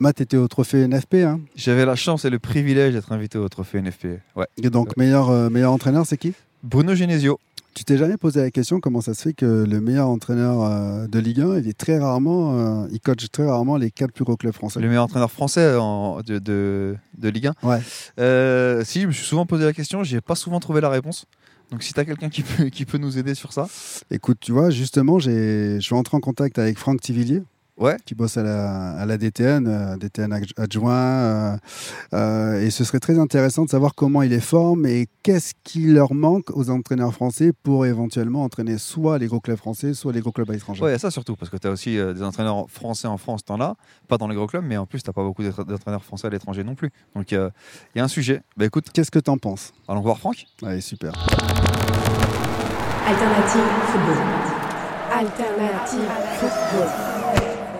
Matt était au trophée NFP. Hein J'avais la chance et le privilège d'être invité au trophée NFP. Ouais. et donc, meilleur, euh, meilleur entraîneur, c'est qui? Bruno Genesio. Tu t'es jamais posé la question comment ça se fait que le meilleur entraîneur euh, de Ligue 1, il est très rarement, euh, il coach très rarement les quatre plus gros clubs français. Le meilleur entraîneur français en- de, de, de Ligue 1. Ouais. Euh, si, je me suis souvent posé la question, j'ai pas souvent trouvé la réponse. Donc si tu as quelqu'un qui peut, qui peut nous aider sur ça. Écoute, tu vois, justement, je suis entré en contact avec Franck Tivillier, Ouais. qui bosse à la, à la DTN, euh, DTN adj- adjoint. euh, euh, et ce serait très intéressant de savoir comment il les forme et qu'est-ce qui leur manque aux entraîneurs français pour éventuellement entraîner soit les gros clubs français, soit les gros clubs à l'étranger. Ouais, ça surtout, parce que tu as aussi euh, des entraîneurs français en France, t'en as, pas dans les gros clubs, mais en plus, t'as pas beaucoup d'entra- d'entraîneurs français à l'étranger non plus. Donc il y a un sujet. Bah écoute, Qu'est-ce que tu en penses? Allons voir Franck. Allez, super. Alternative football. Alternative football.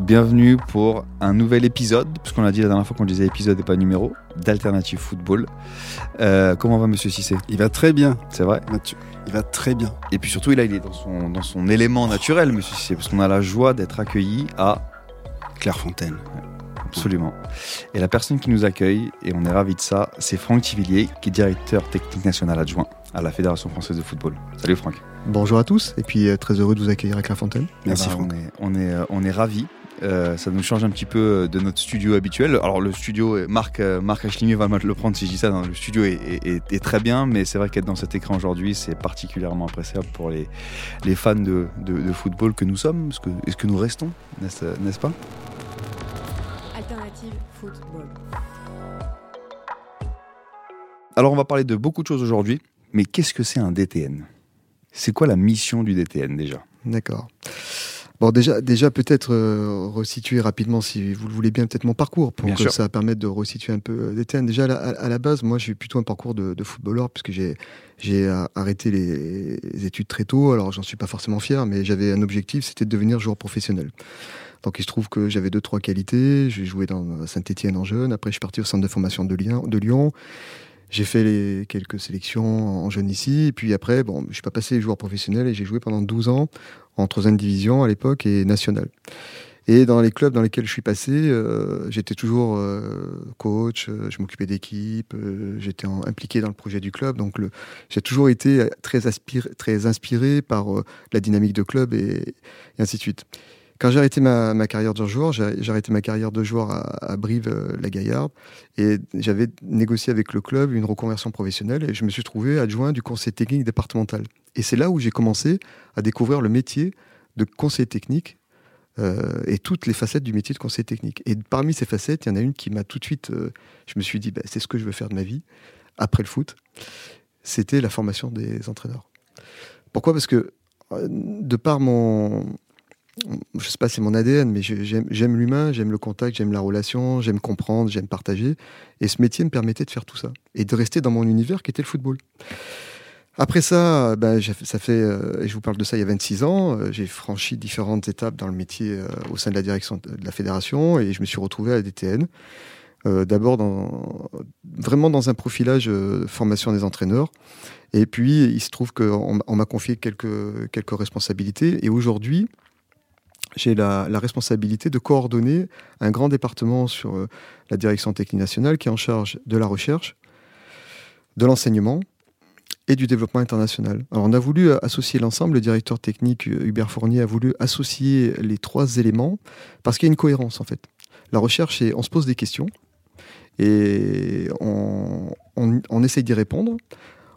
bienvenue pour un nouvel épisode, puisqu'on a dit la dernière fois qu'on disait épisode et pas numéro, d'Alternative Football. Euh, comment va Monsieur Cissé? Il va très bien, C'est vrai? Mathieu. Il va très bien. Et puis surtout, là, il est dans son, dans son élément naturel, Monsieur Cissé, parce qu'on a la joie d'être accueilli à Clairefontaine. Absolument. Et la personne qui nous accueille, et on est ravis de ça, c'est Franck Tivillier, qui est directeur technique national adjoint à la Fédération française de football. Salut Franck. Bonjour à tous et puis euh, très heureux de vous accueillir à Clairefontaine. Merci Eh ben, Franck. On est, on est, euh, on est ravis. Euh, ça nous change un petit peu euh, de notre studio habituel. Alors le studio, est- Marc, euh, Marc Achlimier va le prendre si je dis ça, non, le studio est, est- est- est très bien, mais c'est vrai qu'être dans cet écran aujourd'hui, c'est particulièrement appréciable pour les, les fans de, de- de football que nous sommes, ce que, est-ce que nous restons, n'est-ce n'est-ce pas? Alternative football. Alors on va parler de beaucoup de choses aujourd'hui, mais qu'est-ce que c'est un DTN C'est quoi la mission du DTN déjà? D'accord. Bon, déjà, déjà peut-être euh, resituer rapidement, si vous le voulez bien, peut-être mon parcours pour Bien que sûr. ça permette de resituer un peu euh, les thèmes. Déjà, à la, à la base, moi, j'ai eu plutôt un parcours de, de footballeur puisque j'ai j'ai euh, arrêté les, les études très tôt. Alors, j'en suis pas forcément fier, mais j'avais un objectif, c'était de devenir joueur professionnel. Donc, il se trouve que j'avais deux, trois qualités. J'ai joué dans Saint-Étienne en jeune. Après, je suis parti au centre de formation de Lyon. De Lyon. J'ai fait les quelques sélections en jeune ici. Et puis après, bon, je suis pas passé joueur professionnel et j'ai joué pendant 12 ans en troisième division à l'époque et nationale. Et dans les clubs dans lesquels je suis passé, euh, j'étais toujours euh, coach, euh, je m'occupais d'équipe, j'étais impliqué dans le projet du club. Donc j'ai toujours été très, inspiré par la dynamique de club et ainsi de suite. Quand j'ai arrêté ma, ma carrière de joueur, j'ai arrêté ma carrière de joueur à, Brive-la-Gaillarde et j'avais négocié avec le club une reconversion professionnelle et je me suis trouvé adjoint du conseil technique départemental. Et c'est là où j'ai commencé à découvrir le métier de conseiller technique euh, et toutes les facettes du métier de conseiller technique. Et parmi ces facettes, il y en a une qui m'a tout de suite, euh, je me suis dit, bah, c'est ce que je veux faire de ma vie après le foot. C'était la formation des entraîneurs. Pourquoi? Parce que euh, de par mon, je sais pas, c'est mon ADN, mais j'aime l'humain, j'aime le contact, j'aime la relation, j'aime comprendre, j'aime partager. Et ce métier me permettait de faire tout ça et de rester dans mon univers qui était le football. Après ça, ben, ça fait, euh, et je vous parle de ça il y a 26 ans, euh, j'ai franchi différentes étapes dans le métier euh, au sein de la direction de la fédération et je me suis retrouvé à la DTN. D'abord vraiment dans un profilage formation des entraîneurs. Et puis, il se trouve qu'on on m'a confié quelques responsabilités. Et aujourd'hui, j'ai la, responsabilité de coordonner un grand département sur euh, la direction technique nationale qui est en charge de la recherche, de l'enseignement et du développement international. Alors on a voulu euh, associer l'ensemble, le directeur technique euh, Hubert Fournier a voulu associer les trois éléments parce qu'il y a une cohérence en fait. La recherche, on se pose des questions et on essaye d'y répondre.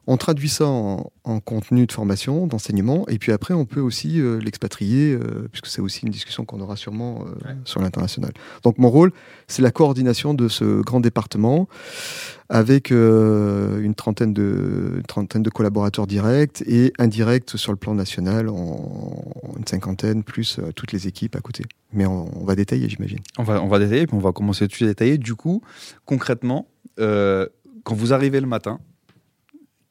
On traduit ça en, en contenu de formation, d'enseignement, et puis après, on peut aussi euh, l'expatrier, euh, puisque c'est aussi une discussion qu'on aura sûrement euh, sur l'international. Donc mon rôle, c'est la coordination de ce grand département, avec euh, une, trentaine de, une trentaine de collaborateurs directs et indirects sur le plan national, en, en une cinquantaine, plus euh, toutes les équipes à côté. Mais on, on va détailler, j'imagine. On va, on va détailler, puis on va commencer tout de suite à détailler. Du coup, concrètement, euh, quand vous arrivez le matin,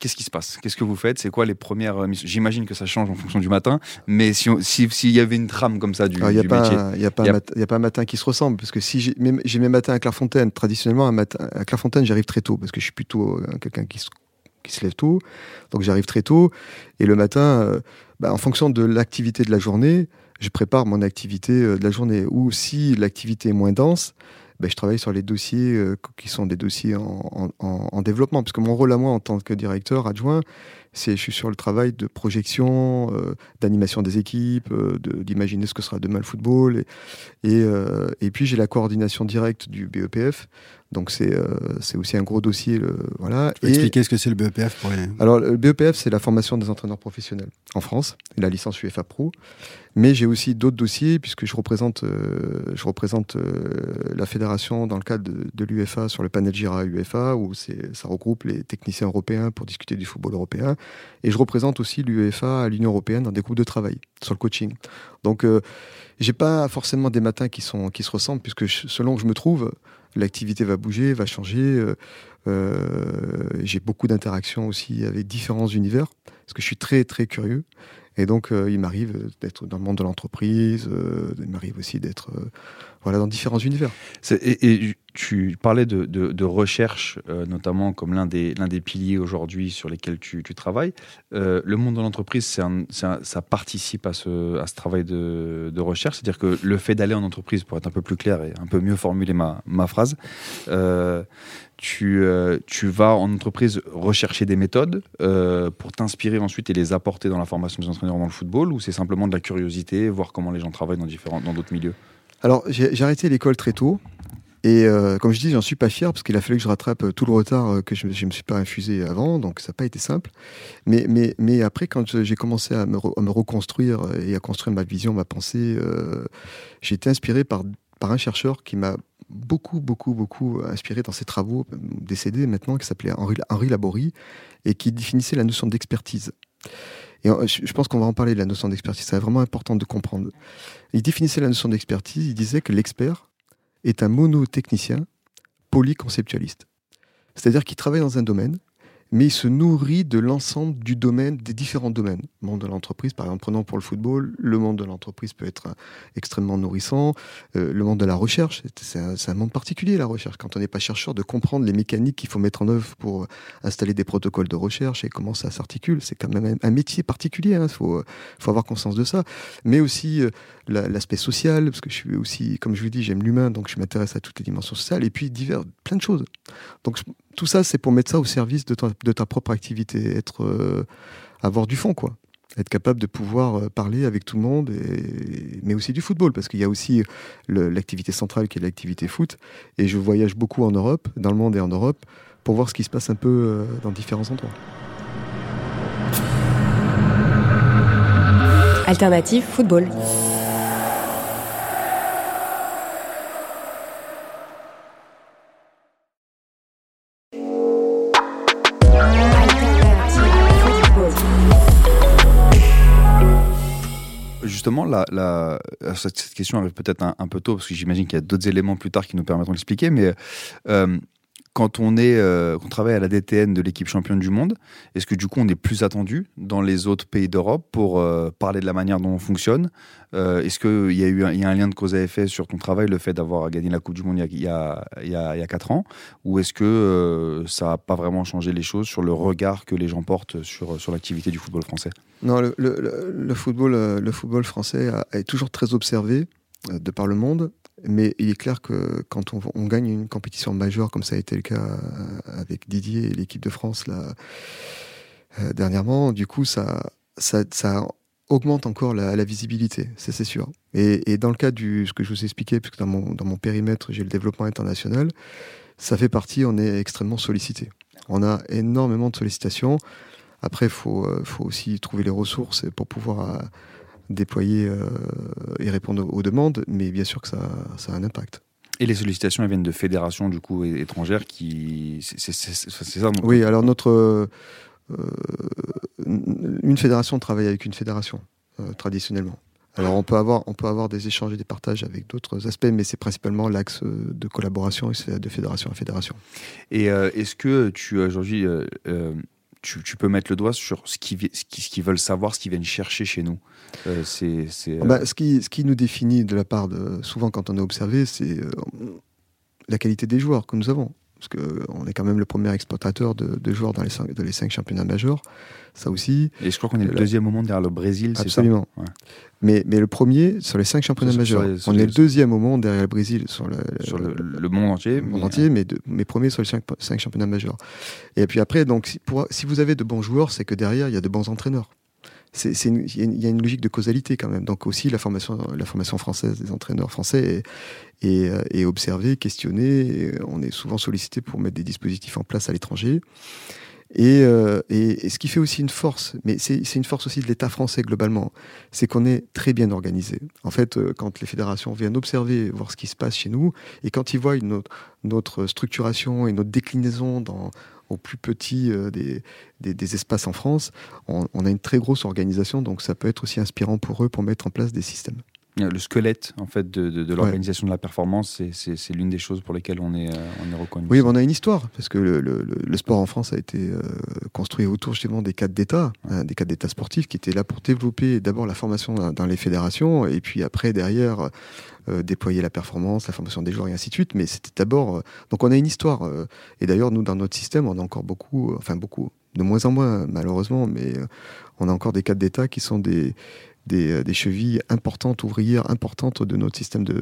qu'est-ce qui se passe? Qu'est-ce que vous faites? C'est quoi les premières euh, missions? J'imagine que ça change en fonction du matin, mais si on- si- s'il y avait une trame comme ça du, Alors, Il n'y a, du pas métier, il y a, pas Y a- mat- il y a pas un matin qui se ressemble, parce que si j'ai mes, matins à Clairefontaine, traditionnellement, un matin, à Clairefontaine, j'arrive très tôt, parce que je suis plutôt euh, quelqu'un qui se, qui se lève tôt, donc j'arrive très tôt, et le matin, euh, bah, en fonction de l'activité de la journée, je prépare mon activité de la journée, ou si l'activité est moins dense, bah, je travaille sur les dossiers euh, qui sont des dossiers en, en- en- en développement, parce que mon rôle à moi en tant que directeur adjoint, c'est je suis sur le travail de projection, euh, d'animation des équipes, euh, d'imaginer ce que sera demain le football. Et puis j'ai la coordination directe du BEPF. Donc c'est euh, aussi un gros dossier. le- voilà. Tu peux Et- expliquer ce que c'est le BEPF pour les... alors, le BEPF, c'est la formation des entraîneurs professionnels en France, la licence UEFA Pro. Mais j'ai aussi d'autres dossiers, puisque je représente, euh, je représente euh, la fédération dans le cadre de, de l'UEFA sur le panel Gira UEFA, où ça regroupe les techniciens européens pour discuter du football européen. Et je représente aussi l'UEFA à l'Union européenne dans des groupes de travail sur le coaching. Donc, euh, j'ai pas forcément des matins qui, sont, qui se ressemblent, puisque je- selon que je me trouve, l'activité va bouger, va changer. euh, euh, j'ai beaucoup d'interactions aussi avec différents univers, parce que je suis très très curieux. Et donc, euh, il m'arrive d'être dans le monde de l'entreprise, euh, il m'arrive aussi d'être euh, voilà, dans différents univers. Et, tu parlais de, recherche, notamment comme l'un des, des piliers aujourd'hui sur lesquels tu, travailles. Le monde de l'entreprise, ça participe à ce, travail de, de recherche. C'est-à-dire que le fait d'aller en entreprise, pour être un peu plus clair et un peu mieux formuler ma, ma phrase, tu, euh, tu vas en entreprise rechercher des méthodes euh, pour t'inspirer ensuite et les apporter dans la formation des entraîneurs dans le football, ou c'est simplement de la curiosité, voir comment les gens travaillent dans différents, dans d'autres milieux? Alors, j'ai arrêté l'école très tôt. Et euh, comme je dis, j'en suis pas fier parce qu'il a fallu que je rattrape tout le retard que je ne me suis pas infusé avant, donc ça n'a pas été simple. Mais, après, quand j'ai commencé à me, reconstruire et à construire ma vision, ma pensée, j'ai été inspiré par, par un chercheur qui m'a beaucoup, beaucoup, beaucoup inspiré dans ses travaux, décédé maintenant, qui s'appelait Henri, Henri Laborie, et qui définissait la notion d'expertise. Et je pense qu'on va en parler de la notion d'expertise, c'est vraiment important de comprendre. Il définissait la notion d'expertise, il disait que l'expert est un monotechnicien polyconceptualiste. C'est-à-dire qu'il travaille dans un domaine, mais il se nourrit de l'ensemble du domaine, des différents domaines. Le monde de l'entreprise, par exemple, prenons pour le football, le monde de l'entreprise peut être euh, extrêmement nourrissant. Euh, le monde de la recherche, c'est- un, monde particulier, la recherche. Quand on n'est pas chercheur, de comprendre les mécaniques qu'il faut mettre en œuvre pour installer des protocoles de recherche et comment ça s'articule, c'est quand même un, métier particulier. Il faut, faut avoir conscience de ça. Mais aussi euh, la- l'aspect social, parce que je suis aussi, comme je vous dis, j'aime l'humain, donc je m'intéresse à toutes les dimensions sociales, et puis divers, plein de choses. Donc tout ça, c'est pour mettre ça au service de ta, propre activité, être, euh, avoir du fond, quoi. Être capable de pouvoir euh, parler avec tout le monde, mais aussi du football, parce qu'il y a aussi l'activité centrale qui est l'activité foot, et je voyage beaucoup en Europe, dans le monde et en Europe, pour voir ce qui se passe un peu euh, dans différents endroits. Alternative football. Justement, la, la- cette question arrive peut-être un, un peu tôt, parce que j'imagine qu'il y a d'autres éléments plus tard qui nous permettront d'expliquer, mais euh, quand on, est, euh, travaille à la DTN de l'équipe championne du monde, est-ce que du coup on est plus attendu dans les autres pays d'Europe pour euh, parler de la manière dont on fonctionne? Euh, Est-ce qu'il y a eu un, y a un lien de cause à effet sur ton travail, le fait d'avoir gagné la Coupe du Monde il y a, il y a, 4 ans? Ou est-ce que ça n'a pas vraiment changé les choses sur le regard que les gens portent sur, sur l'activité du football français? Non, le, le- football, le football français est toujours très observé de par le monde, mais il est clair que quand on, gagne une compétition majeure, comme ça a été le cas euh, avec Didier et l'équipe de France là, euh, dernièrement, du coup, ça, ça, augmente encore la, la visibilité, c'est sûr. Et, dans le cas du ce que je vous ai expliqué, puisque dans mon, dans mon périmètre j'ai le développement international, ça fait partie, on est extrêmement sollicité. On a énormément de sollicitations. Après, il faut, euh, faut aussi trouver les ressources pour pouvoir déployer euh, et répondre aux demandes, mais bien sûr que ça, ça a un impact. Et les sollicitations, elles viennent de fédérations du coup étrangères qui, c'est ça. Donc... Oui, alors notre euh, une fédération travaille avec une fédération euh, traditionnellement. Alors on peut avoir on peut avoir des échanges et des partages avec d'autres aspects, mais c'est principalement l'axe de collaboration et c'est de fédération à fédération. Et euh, est-ce que tu aujourd'hui tu, peux mettre le doigt sur ce qu'ils qui, ce qui veulent savoir, ce qu'ils viennent chercher chez nous euh, euh... bah, ce, qui, ce qui nous définit de la part de. Souvent, quand on est observé, c'est euh, la qualité des joueurs que nous avons. Parce qu'on est quand même le premier exportateur de, de joueurs dans les cinq, dans les cinq championnats majeurs. Ça aussi. Et je crois qu'on est le deuxième au monde derrière le Brésil, c'est Absolument. ça ouais. mais, mais le premier sur les cinq championnats Sur- majeurs. sur les- sur on est le deuxième au monde derrière le Brésil sur le, sur le, le monde entier. monde mais- entier, mais, de, mais premier sur les cinq, cinq championnats majeurs. Et puis après, donc, si, pour- si vous avez de bons joueurs, c'est que derrière, il y a de bons entraîneurs. C'est, Il y, a une- logique de causalité quand même. Donc aussi, la formation, la formation française des entraîneurs français est, est, euh, est observée, questionnée. on est souvent sollicité pour mettre des dispositifs en place à l'étranger. Et, euh, et, ce qui fait aussi une force, mais c'est une force aussi de l'État français globalement, c'est qu'on est très bien organisé. En fait, euh, quand les fédérations viennent observer, voir ce qui se passe chez nous, et quand ils voient une autre, notre structuration et notre déclinaison dans, au plus petit euh, des, espaces en France, on a une très grosse organisation, donc ça peut être aussi inspirant pour eux pour mettre en place des systèmes. Le squelette en fait de, de, de l'organisation de la performance, c'est- l'une des choses pour lesquelles on est, euh, on est reconnu. Oui, on a une histoire, parce que le, le, le- le sport en France a été euh, construit autour justement des cadres d'État, hein, des cadres d'État sportifs qui étaient là pour développer d'abord la formation dans, dans les fédérations, et puis après, derrière, euh, déployer la performance, la formation des joueurs et ainsi de suite. Mais c'était d'abord... euh, donc on a une histoire. euh, et d'ailleurs, nous, dans notre système, on a encore beaucoup, euh, enfin beaucoup, de moins en moins malheureusement, mais euh, on a encore des cadres d'État qui sont des... Des, euh, des chevilles importantes, ouvrières importantes de notre système de,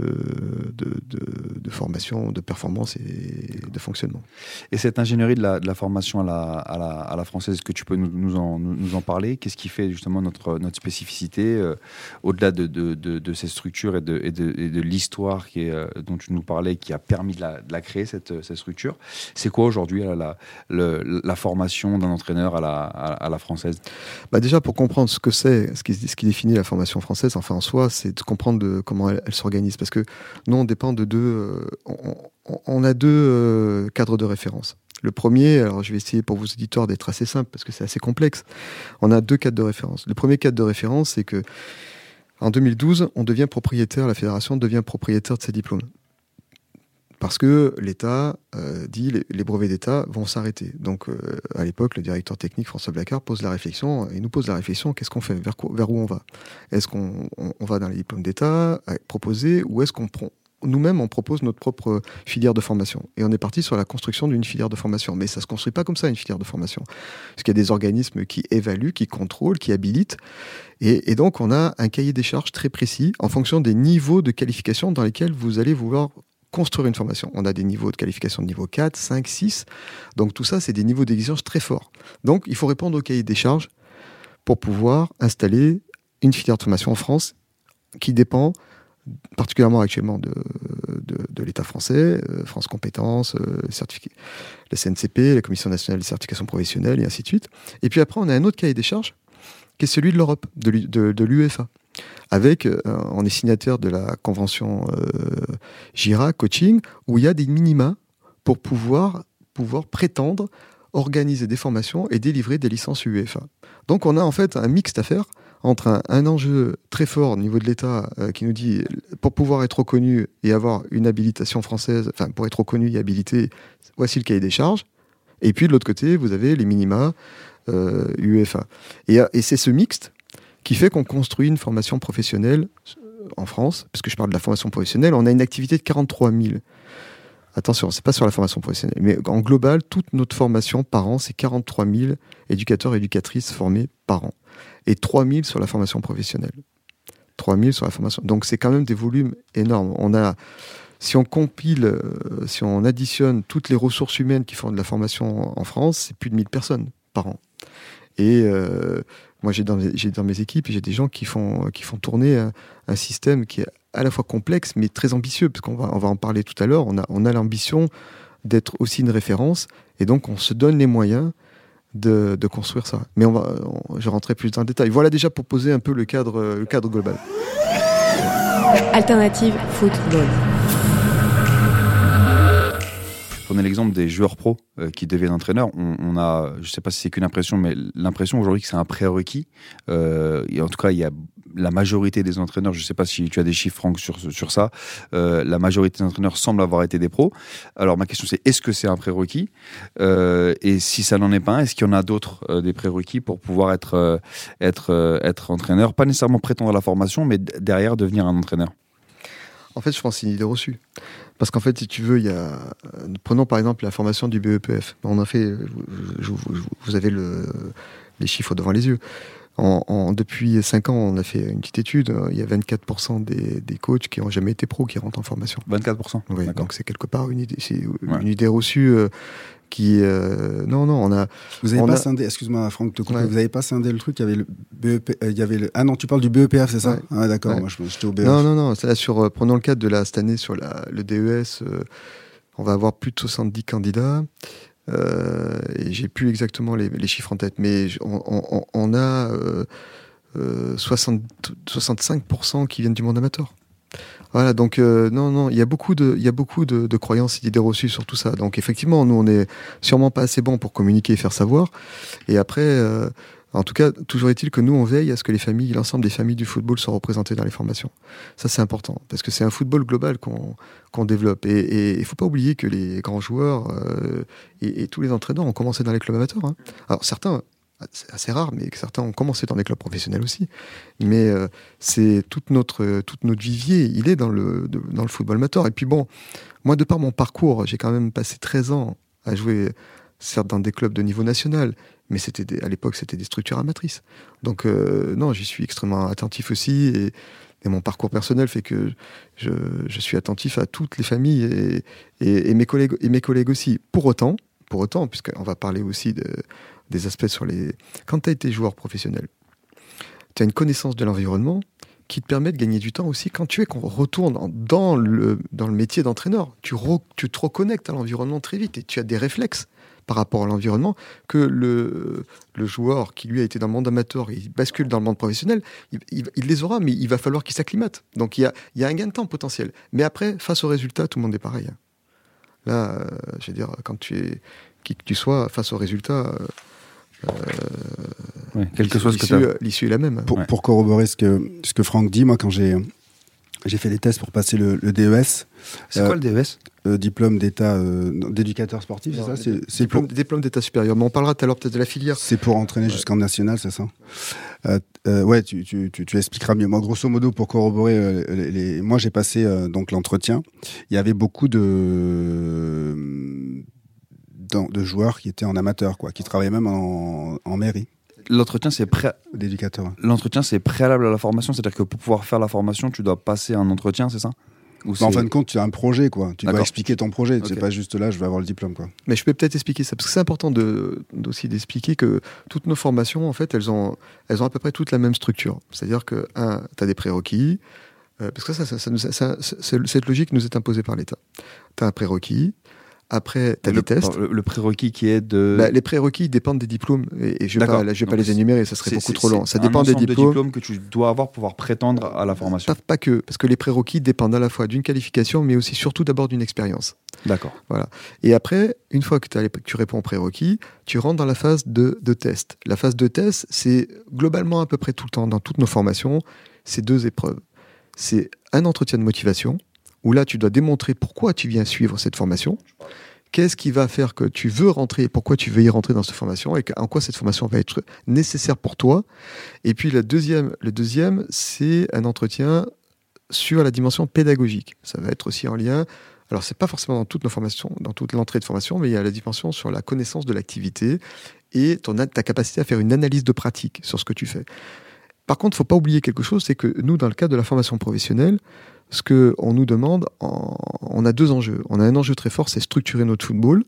de, de, de formation, de performance et de fonctionnement. Et cette ingénierie de la, formation à la, à, la, à la française, est-ce que tu peux nous, nous, en, nous, en parler? Qu'est-ce qui fait justement notre, notre spécificité euh, au-delà de, de, de, de ces structures et de, et de, et de l'histoire euh, dont tu nous parlais, qui a permis de la, de la créer, cette, cette structure? C'est quoi aujourd'hui la, formation d'un entraîneur à la, à, à la française? Bah déjà, pour comprendre ce que c'est, ce qui, ce qui définit la formation française, enfin en soi, c'est de comprendre de comment elle, s'organise. Parce que nous, on dépend de deux. euh, on a deux euh, cadres de référence. Le premier, alors je vais essayer pour vos auditeurs d'être assez simple parce que c'est assez complexe. On a deux cadres de référence. Le premier cadre de référence, c'est que en 2012, on devient propriétaire, la fédération devient propriétaire de ses diplômes. Parce que l'État euh, dit les, les brevets d'État vont s'arrêter. Donc, euh, à l'époque, le directeur technique François Blacard pose la réflexion, il nous pose la réflexion qu'est-ce qu'on fait? Vers, où on va? Est-ce qu'on on, on va dans les diplômes d'État à proposer ou est-ce qu'on prend nous-mêmes, on propose notre propre filière de formation? Et on est parti sur la construction d'une filière de formation. Mais ça se construit pas comme ça, une filière de formation. Parce qu'il y a des organismes qui évaluent, qui contrôlent, qui habilitent. Et, et donc, on a un cahier des charges très précis en fonction des niveaux de qualification dans lesquels vous allez vouloir construire une formation. On a des niveaux de qualification de niveau 4, 5, 6. Donc tout ça, c'est des niveaux d'exigence très forts. Donc il faut répondre au cahier des charges pour pouvoir installer une filière de formation en France qui dépend particulièrement actuellement de, l'État français, euh, France Compétences, euh, la CNCP, la Commission nationale des certifications professionnelles, et ainsi de suite. Et puis après, on a un autre cahier des charges qui est celui de l'Europe, de l'UEFA avec, euh, on est signataire de la convention euh, GIRA coaching, où il y a des minima pour pouvoir, pouvoir prétendre organiser des formations et délivrer des licences UEFA. Donc on a en fait un mixte à faire entre un, enjeu très fort au niveau de l'État euh, qui nous dit, pour pouvoir être reconnu et avoir une habilitation française, enfin pour être reconnu et habilité, voici le cahier des charges, et puis de l'autre côté, vous avez les minima UEFA. Et c'est ce mixte qui fait qu'on construit une formation professionnelle euh, en France, parce que je parle de la formation professionnelle, on a une activité de 43 000. Attention, c'est pas sur la formation professionnelle, mais en global, toute notre formation par an, c'est 43 000 éducateurs et éducatrices formés par an, et 3 000 sur la formation professionnelle. 3 000 sur la formation. Donc c'est quand même des volumes énormes. On a, si on compile, euh, si on additionne toutes les ressources humaines qui font de la formation en France, c'est plus de 1000 personnes par an. Et euh, moi, j'ai dans, mes- équipes, j'ai des gens qui font, qui font tourner un, système qui est à la fois complexe, mais très ambitieux, parce qu'on va, on va en parler tout à l'heure. On a, on a l'ambition d'être aussi une référence, et donc on se donne les moyens de, de construire ça. Mais on va, je rentrerai plus dans le détail. Voilà déjà pour poser un peu le cadre, le cadre global. Alternative football. Prenez l'exemple des joueurs pros euh, qui deviennent entraîneurs. On, a, je sais pas si c'est qu'une impression, mais l'impression aujourd'hui que c'est un prérequis. Euh, en tout cas, il y a la majorité des entraîneurs, je sais pas si tu as des chiffres, Franck, sur, sur ça, euh, la majorité des entraîneurs semblent avoir été des pros. Alors ma question c'est, est-ce que c'est un prérequis? Et si ça n'en est pas un, est-ce qu'il y en a d'autres des prérequis pour pouvoir être, être, être entraîneur? Pas nécessairement prétendre à la formation, mais derrière devenir un entraîneur. En fait, je pense que c'est une idée reçue. Parce qu'en fait, si tu veux, il y a. euh, Prenons par exemple la formation du BEPF. On a fait. je- je- je- vous avez le, les chiffres devant les yeux. En, en- depuis 5 ans, on a fait une petite étude. Il y a 24% des, des coachs qui n'ont jamais été pros qui rentrent en formation. 24%. Oui, donc c'est quelque part une idée, c'est Ouais. une idée reçue euh, qui. euh, non, non, on a. Vous avez pas a- scindé, excuse-moi Franck, te couper, Ouais. vous avez pas scindé le truc, il y avait le BEP, euh, il y avait le, ah non, tu parles du BEPF, c'est ça Ouais. Ah d'accord, Ouais. moi je- j'étais au BEF. Non, non, non. Là, sur, euh, prenons le cadre de la, cette année sur la, le DES, euh, on va avoir plus de 70 candidats. Et j'ai plus exactement les, les chiffres en tête, mais on, on- on a euh, euh, 60 65% qui viennent du monde amateur. Voilà, donc euh, non, non, il y a beaucoup de, il y a beaucoup de, de croyances et d'idées reçues sur tout ça. Donc effectivement, nous, on est sûrement pas assez bon pour communiquer et faire savoir. Et après, euh, en tout cas, toujours est-il que nous, on veille à ce que les familles, l'ensemble des familles du football soient représentées dans les formations. Ça, c'est important, parce que c'est un football global qu'on qu'on développe. Et il faut pas oublier que les grands joueurs euh, et, et tous les entraîneurs ont commencé dans les clubs amateurs. hein. Alors certains, c'est assez rare, mais que certains ont commencé dans des clubs professionnels aussi. Mais euh, c'est toute notre, notre vivier, il est dans le, dans le football amateur. Et puis bon, moi, de par mon parcours, j'ai quand même passé 13 ans à jouer, certes dans des clubs de niveau national, mais c'était à l'époque, c'était des structures amatrices. Donc euh, non, j'y suis extrêmement attentif aussi. Et, mon parcours personnel fait que je, je suis attentif à toutes les familles et- et mes, collègues, et mes collègues aussi. Pour autant, pour autant, puisqu'on va parler aussi de, des aspects sur les... Quand tu as été joueur professionnel, tu as une connaissance de l'environnement qui te permet de gagner du temps aussi quand tu es qu'on retourne dans le, dans le métier d'entraîneur. Tu, tu te reconnectes à l'environnement très vite et tu as des réflexes par rapport à l'environnement que le, le joueur qui lui a été dans le monde amateur et il bascule dans le monde professionnel, il les aura, mais il va falloir qu'il s'acclimate. Donc il y, a, il y a un gain de temps potentiel. Mais après, face au résultat, tout le monde est pareil. Là, euh, je veux dire, quand tu es qui que tu sois, face au résultat, euh, Ouais, quel que soit ce que tu l'issue est la même. Pour, Ouais. pour corroborer ce que, ce que Franck dit, moi quand j'ai j'ai fait les tests pour passer le, le DES, C'est Euh, quoi le DES euh, diplôme d'état euh, d'éducateur sportif, c'est ça C'est- pour, Diplôme, d'état supérieur. Mais on parlera tout à l'heure peut-être de la filière. c'est pour entraîner Ouais. jusqu'en national, c'est ça? Euh, euh, Ouais, tu, tu, tu, tu expliqueras mieux. Moi, grosso modo, pour corroborer, les, les- moi j'ai passé donc l'entretien. Il y avait beaucoup de joueurs qui étaient en amateur, quoi, qui travaillaient même en, en mairie L'entretien, c'est pré- l'entretien, c'est préalable à la formation, c'est-à-dire que pour pouvoir faire la formation, tu dois passer un entretien, c'est ça? Ou Mais en c'est- fin de compte, tu as un projet, quoi. Tu dois expliquer ton projet. C'est Ok. pas juste là, je vais avoir le diplôme, quoi. Mais je peux peut-être expliquer ça, parce que c'est important de, aussi d'expliquer que toutes nos formations, en fait, elles ont, elles ont à peu près toutes la même structure. C'est-à-dire que, un, tu as des prérequis, euh, parce que ça, ça, c'est- cette logique nous est imposée par l'État. Tu as un prérequis, après, tu as le, des tests. le, le prérequis qui est de. Bah, les prérequis dépendent des diplômes, et, et je ne vais pas, là, je vais pas Donc, les énumérer, ça serait beaucoup trop long. Ça un dépend des ensemble de diplômes. diplômes que tu dois avoir pour pouvoir prétendre à la formation. Pas, pas que, parce que les prérequis dépendent à la fois d'une qualification, mais aussi surtout d'abord d'une expérience. D'accord. Et après, une fois que, t'as les- que tu réponds aux prérequis, tu rentres dans la phase de, de test. La phase de test, c'est globalement à peu près tout le temps, dans toutes nos formations, c'est deux épreuves. C'est un entretien de motivation, où là, tu dois démontrer pourquoi tu viens suivre cette formation. Qu'est-ce qui va faire que tu veux rentrer, pourquoi tu veux y rentrer dans cette formation et en quoi cette formation va être nécessaire pour toi. Et puis la deuxième, le deuxième, c'est un entretien sur la dimension pédagogique. Ça va être aussi en lien alors, c'est pas forcément dans toutes nos formations, dans toute l'entrée de formation, mais il y a la dimension sur la connaissance de l'activité et ta capacité à faire une analyse de pratique sur ce que tu fais. Par contre, il faut pas oublier quelque chose, c'est que nous, dans le cadre de la formation professionnelle, ce qu'on nous demande, on a deux enjeux. On a un enjeu très fort, c'est structurer notre football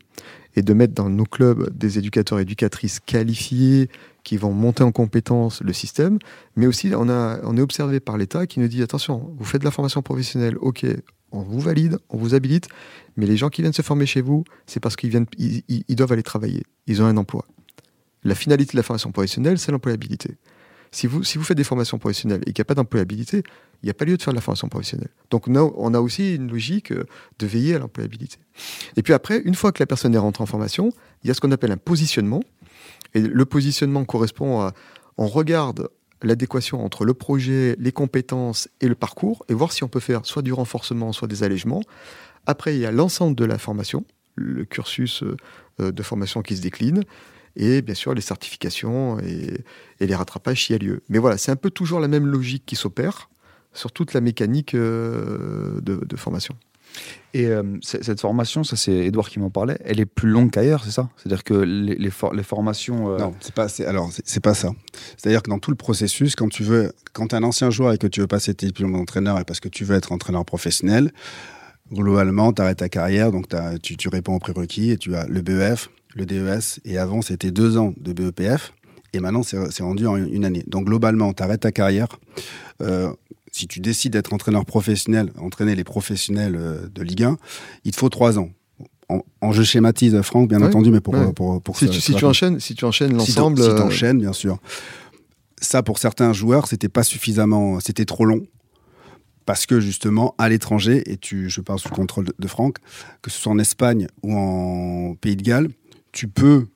et de mettre dans nos clubs des éducateurs et éducatrices qualifiés qui vont monter en compétence le système. Mais aussi, on, est observé par l'État qui nous dit attention, vous faites de la formation professionnelle, ok, on vous valide, on vous habilite, mais les gens qui viennent se former chez vous, c'est parce qu'ils viennent, ils doivent aller travailler. Ils ont un emploi. La finalité de la formation professionnelle, c'est l'employabilité. Si vous, si vous faites des formations professionnelles et qu'il n'y a pas d'employabilité, il n'y a pas lieu de faire de la formation professionnelle. Donc on a, aussi une logique euh, de veiller à l'employabilité. Et puis après, une fois que la personne est rentrée en formation, il y a ce qu'on appelle un positionnement. Et le positionnement correspond à, on regarde l'adéquation entre le projet, les compétences et le parcours, et voir si on peut faire soit du renforcement, soit des allègements. Après, il y a l'ensemble de la formation, le cursus euh, euh, de formation qui se décline, et bien sûr les certifications et, et les rattrapages s'il y a lieu. Mais voilà, c'est un peu toujours la même logique qui s'opère sur toute la mécanique euh, de, de formation. Et euh, cette formation, ça c'est Edouard qui m'en parlait, elle est plus longue qu'ailleurs, c'est ça? C'est-à-dire que les, les, for- les formations. euh, Non, c'est pas. c'est- Alors, c'est c'est pas ça. C'est-à-dire que dans tout le processus, quand tu veux, quand tu es un ancien joueur et que tu veux passer tes diplômes d'entraîneur et parce que tu veux être entraîneur professionnel, globalement, tu arrêtes ta carrière, donc tu, tu réponds aux prérequis et tu as le BEF, le DES, et avant c'était deux ans de BEPF, et maintenant c'est c'est rendu en une année. Donc globalement, tu arrêtes ta carrière. Euh, si tu décides d'être entraîneur professionnel, entraîner les professionnels euh, de Ligue 1, il te faut trois ans. En, en je schématise, Franck, bien entendu, mais pour, ouais. pour, pour, Si, que tu, ça- si tu enchaînes, si tu enchaînes si l'ensemble, Si euh, t'enchaînes, bien sûr. Ça, pour certains joueurs, c'était pas suffisamment, c'était trop long. Parce que justement, à l'étranger, et tu, je parle sous le contrôle de, de Franck, que ce soit en Espagne ou en Pays de Galles, tu peux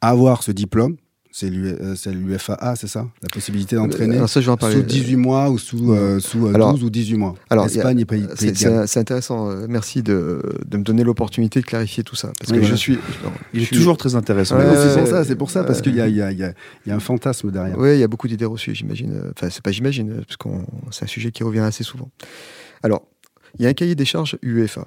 avoir ce diplôme. C'est euh, c'est l'UFAA, c'est ça La possibilité d'entraîner sous 18 mois ou sous, euh, sous euh, Alors- 12 ou 18 mois. alors, Espagne et Pays, Pays C'est intéressant. euh, Merci de, de me donner l'opportunité de clarifier tout ça. Parce Oui, que je suis. il est toujours très intéressant. Ouais, c'est pour ça, ouais. c'est pour ça, parce qu'il y y, a, il y, a, il y a un fantasme derrière. Oui, il y a beaucoup d'idées reçues, j'imagine. Euh, Enfin, c'est pas j'imagine, euh, parce que c'est un sujet qui revient assez souvent. Alors, il y a un cahier des charges UEFA.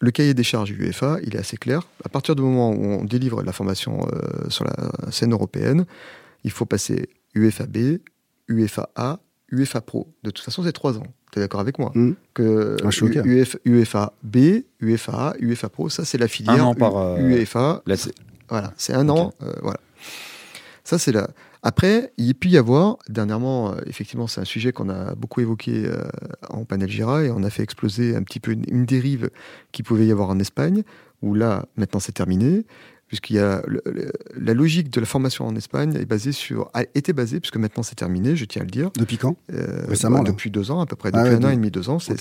Le cahier des charges UEFA, il est assez clair. À partir du moment où on délivre la formation euh, sur la scène européenne, il faut passer UEFA B, UEFA A, UEFA Pro. De toute façon, c'est trois ans. Tu es d'accord avec moi Hmm. que Ah. UF UEFA B, UEFA A, UEFA Pro, ça c'est la filière Un an par, euh, UEFA Là, voilà, c'est un an. euh, voilà. Ça, c'est là. Après, il peut y avoir, dernièrement, euh, effectivement, c'est un sujet qu'on a beaucoup évoqué euh, en panel Gira et on a fait exploser un petit peu une, dérive qui pouvait y avoir en Espagne, où là, maintenant, c'est terminé, puisqu'il y a le- le- la logique de la formation en Espagne est basée sur, a été basée, puisque maintenant c'est terminé, je tiens à le dire, Depuis quand euh, Récemment, bah, depuis deux ans à peu près, Ah depuis ouais, un an et demi, deux ans. C'est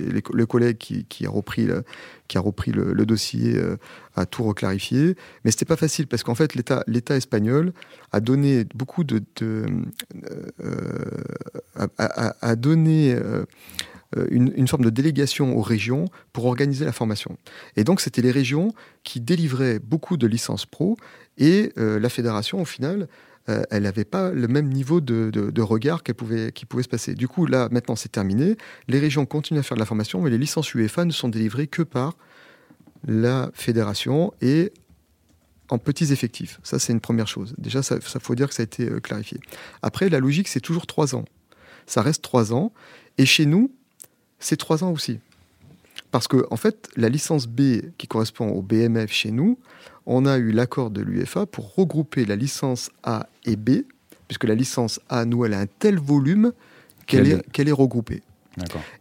le collègue qui, qui a repris le, qui a repris le, le dossier, euh, a tout reclarifié. Mais c'était pas facile parce qu'en fait l'État l'État espagnol a donné beaucoup de, de euh, a, a- a donné une, une forme de délégation aux régions pour organiser la formation. Et donc c'était les régions qui délivraient beaucoup de licences pro et euh, la fédération au final euh, elle n'avait pas le même niveau de, de- regard qu'elle pouvait, qui pouvait se passer. Du coup, là, maintenant, c'est terminé. Les régions continuent à faire de la formation, mais les licences UEFA ne sont délivrées que par la fédération et en petits effectifs. Ça, c'est une première chose. Déjà, ça, ça faut dire que ça a été euh, clarifié. Après, la logique, c'est toujours trois ans. Ça reste trois ans. Et chez nous, c'est trois ans aussi. Parce que, en fait, la licence B qui correspond au BMF chez nous, on a eu l'accord de l'UEFA pour regrouper la licence A et B, puisque la licence A, nous, elle a un tel volume qu'elle est, regroupée.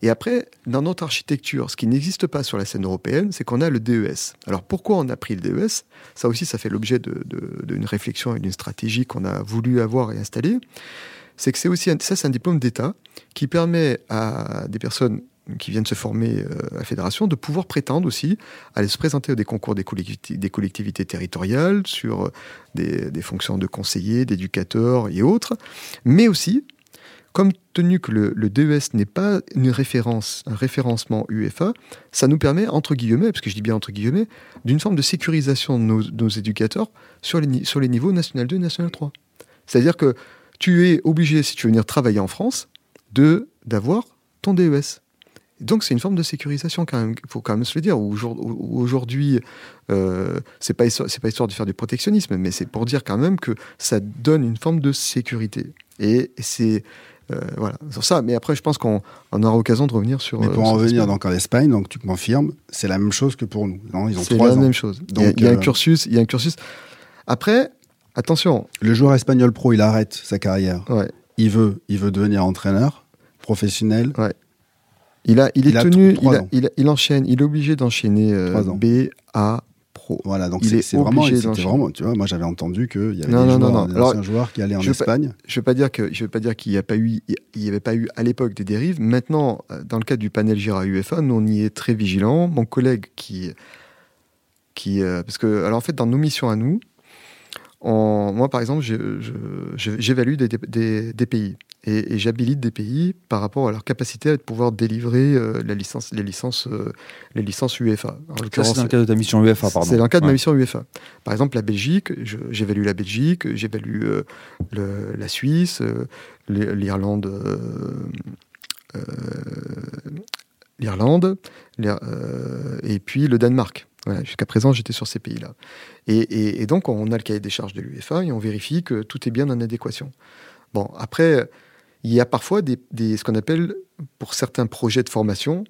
Et après, dans notre architecture, ce qui n'existe pas sur la scène européenne, c'est qu'on a le DES. Alors pourquoi on a pris le DES Ça aussi, ça fait l'objet de- de- d'une réflexion et d'une stratégie qu'on a voulu avoir et installer. C'est que c'est aussi un, ça, c'est un diplôme d'État qui permet à des personnes qui viennent se former euh, à la fédération de pouvoir prétendre aussi à aller se présenter à des concours des collectivités, territoriales sur des, des fonctions de conseiller, d'éducateur et autres, mais aussi comme tenu que le, le DES n'est pas une référence, un référencement UEFA, ça nous permet, entre guillemets, parce que je dis bien entre guillemets, d'une forme de sécurisation de nos, éducateurs sur les, sur les niveaux National 2 et National 3. C'est-à-dire que tu es obligé, si tu veux venir travailler en France, de d'avoir ton DES. Donc c'est une forme de sécurisation quand même, il faut quand même se le dire. Aujourd- Aujourd'hui, euh, c'est pas c'est pas histoire de faire du protectionnisme, mais c'est pour dire quand même que ça donne une forme de sécurité. Et c'est euh, voilà, sur ça. Mais après, je pense qu'on on aura l'occasion de revenir sur. Mais euh, pour en sur revenir donc en Espagne, donc tu confirmes, c'est la même chose que pour nous. Non, ils ont trois la ans. même chose. il y a, Donc, il y a un euh, cursus, il y a un cursus. Après, attention, Le joueur espagnol pro, il arrête sa carrière. ouais, Il veut, il veut devenir entraîneur professionnel. il a, il est Il tenu, il, a- ans. il, a- il enchaîne, il est obligé d'enchaîner euh. B, A, Pro. Voilà, donc c'est est c'est vraiment, vraiment, tu vois, moi j'avais entendu qu'il y avait Non, des, non, non, joueurs, non. des Alors, anciens joueurs qui allaient en je veux pas- Espagne. Je veux pas dire que je veux pas dire qu'il n'y a pas eu il y avait pas eu à l'époque des dérives. Maintenant, euh, dans le cadre du panel Gira UEFA, nous on y est très vigilants. Mon collègue qui qui euh, parce que alors en fait dans nos missions à nous, moi par exemple, j'évalue des, des, des pays et, et j'habilite des pays par rapport à leur capacité à pouvoir délivrer euh, la licence, les licences, euh, les licences UEFA. C'est dans le cadre de ta mission UEFA, pardon. c'est dans le cadre de ma mission UEFA. Par exemple, la Belgique, j'évalue la Belgique, j'évalue euh, la Suisse, l'I- l'Irlande, l'Irlande, l'Ir- euh, et puis le Danemark. Jusqu'à présent, j'étais sur ces pays-là. Et, donc, on a le cahier des charges de l'UEFA et on vérifie que tout est bien en adéquation. Bon, après, il y a parfois des, des- ce qu'on appelle, pour certains projets de formation,